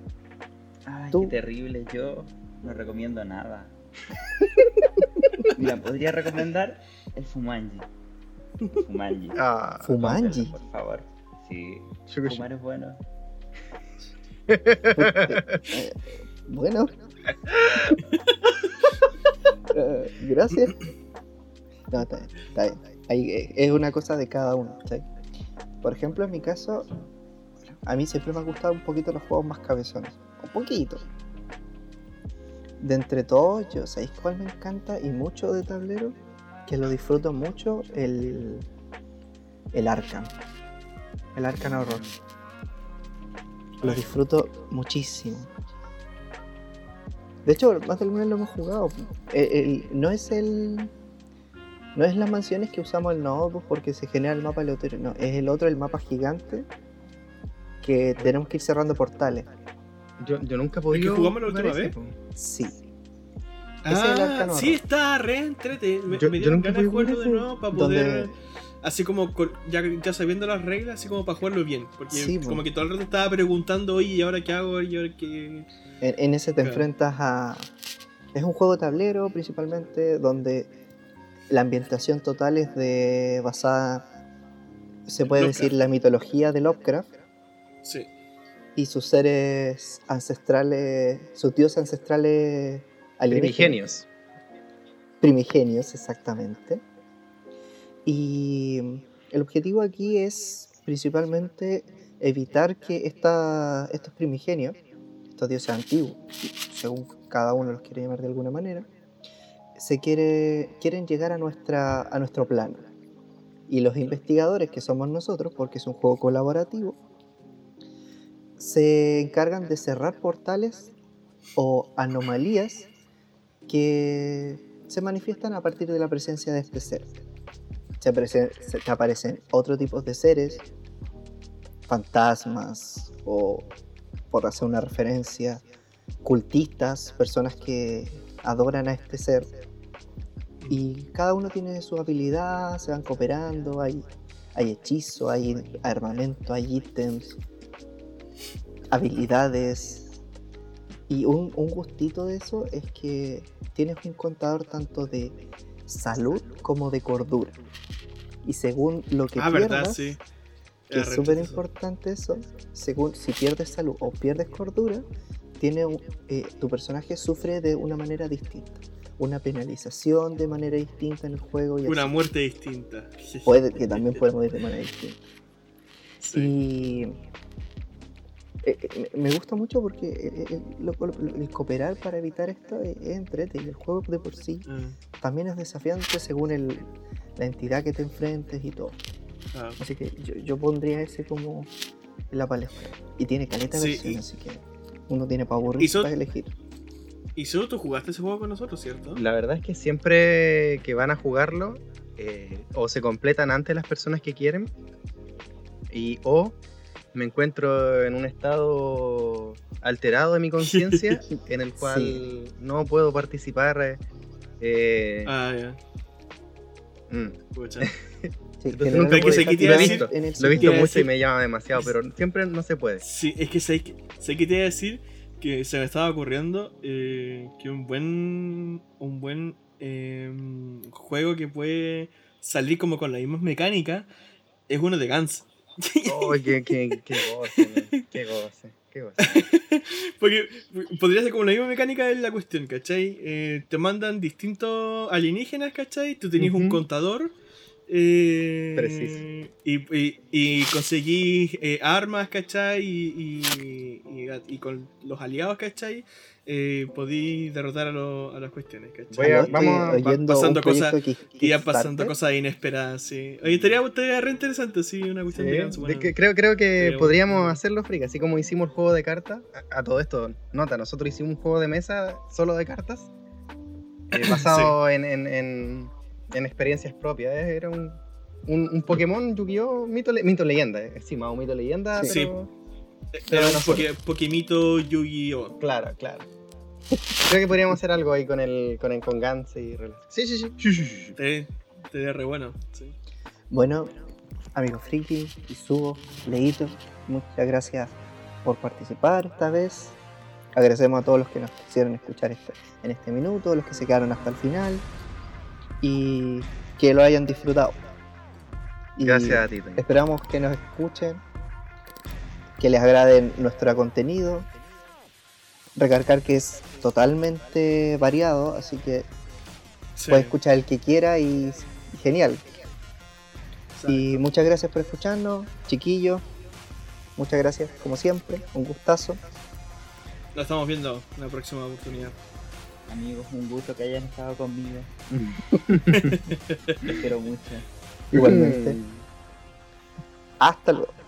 Tú- qué terrible. Yo no recomiendo nada. Mira, podría recomendar el Fumanji. El Fumanji. Ah, Fumanji. Por favor. Sí. Fumar es bueno. Bueno. Eh, gracias. No, está bien, está bien. Ahí, eh, es una cosa de cada uno. ¿sí? Por ejemplo, en mi caso, a mí siempre me han gustado un poquito los juegos más cabezones. Un poquito. De entre todos, yo, ¿sabéis cuál me encanta? Y mucho de tablero, que lo disfruto mucho, el, el Arkham. El Arkham Horror. Lo disfruto muchísimo. De hecho, más de alguna vez lo hemos jugado. No es el. No es las mansiones que usamos el notebook porque se genera el mapa aleatorio. No, es el otro, el mapa gigante. Que tenemos que ir cerrando portales. Yo, yo nunca he podido. jugamos la última vez? po. Sí. Es Ah, Arcano sí, está re entrete. Me, Yo- me yo dieron nunca ganas de jugarlo de nuevo para Donde- poder. Así como ya, ya sabiendo las reglas, así como para jugarlo bien. Porque Sí, como po. que todo el rato estaba preguntando, oye, ¿y ahora qué hago? ¿Y ahora qué.? En, en ese te Claro. enfrentas a. Es un juego de tablero principalmente, donde la ambientación total es de. basada. Se puede Lovecraft. decir la mitología de Lovecraft. Sí. Y sus seres ancestrales, sus dioses ancestrales alienígenas. Primigenios. Primigenios, exactamente. Y el objetivo aquí es principalmente evitar que esta, estos primigenios, estos dioses antiguos, según cada uno los quiere llamar de alguna manera, se quiere, quieren llegar a, nuestra, a nuestro plano. Y los investigadores, que somos nosotros, porque es un juego colaborativo, se encargan de cerrar portales o anomalías que se manifiestan a partir de la presencia de este ser. Se, aprece- se te aparecen otro tipo de seres, fantasmas o, por hacer una referencia, cultistas, personas que adoran a este ser. Y cada uno tiene su habilidad, se van cooperando, hay, hay hechizo, hay armamento, hay ítems, habilidades. Y un, un gustito de eso es que tienes un contador tanto de salud como de cordura. Y según lo que ah, pierdas, verdad, sí. que es súper importante eso, según si pierdes salud o pierdes cordura, tiene un- eh, tu personaje sufre de una manera distinta. Una penalización de manera distinta en el juego y Una así. muerte distinta. Puede, que también puede morir de manera distinta. Sí. Y eh, eh, me gusta mucho porque eh, el cooperar para evitar esto es, es entrete y el juego de por sí Ah, también es desafiante según el- la entidad que te enfrentes y todo. ah. Así que yo, yo pondría ese como la palestra. Y tiene caleta de Sí, y- así que uno tiene para aburrir y son- para elegir. Y solo tú jugaste ese juego con nosotros, ¿cierto? La verdad es que siempre que van a jugarlo, eh, o se completan antes las personas que quieren, y o me encuentro en un estado alterado de mi conciencia, en el cual Sí. no puedo participar. eh, Ah, ya. mm. Pucha. Sí, Entonces nunca que sé que te iba a está decir- en el Lo he visto mucho y me llama demasiado, pero siempre no se puede. Sí, es que sé, que sé que te iba a decir que se me estaba ocurriendo eh, que un buen un buen eh, juego que puede salir como con la misma mecánica es uno de Gans. Oh, qué, qué, qué goce, qué goce, qué goce. Porque podría ser como la misma mecánica de la cuestión, ¿cachai? Eh, te mandan distintos alienígenas, ¿cachai? Tú tenías un Ujú. contador Eh, Preciso. Y, y- y conseguí eh, armas, ¿cachai? Y, y- y- y con los aliados, ¿cachai? Eh, podí derrotar a, lo- a las cuestiones, ¿cachai? Voy a- Estoy vamos pasando cosas- Y pasando cosas inesperadas, sí. Oye, estaría, estaría re interesante, sí, una cuestión de Sí, ganso, de que creo, creo que podríamos hacerlo, Frick, así como hicimos el juego de cartas. A, a todo esto, nota, nosotros hicimos un juego de mesa solo de cartas, eh, basado en, en, en- en experiencias propias. eh, Era un, un, un Pokémon Yu-Gi-Oh! Mito, mito leyenda, eh, sí, más un mito leyenda, Sí. pero Era pero un no Poké- Pokémito Yu-Gi-Oh! claro, claro. Creo que podríamos hacer algo ahí con el con, el, con Gans y Sí, sí, sí. sí, sí, sí, estaría re bueno, sí. Bueno, amigos friki, Isubo, Leito, muchas gracias por participar esta vez. Agradecemos a todos los que nos quisieron escuchar este- en este minuto, los que se quedaron hasta el final y que lo hayan disfrutado. Y Gracias a ti, Toño. Esperamos que nos escuchen, que les agrade nuestro contenido. Recargar que es totalmente variado, así que Sí, puede escuchar el que quiera y, y genial. exacto. Y muchas gracias por escucharnos, chiquillos. Muchas gracias, como siempre, un gustazo. Lo estamos viendo en la próxima oportunidad. Amigos, un gusto que hayan estado conmigo. Los quiero mucho. Igualmente. Hasta luego.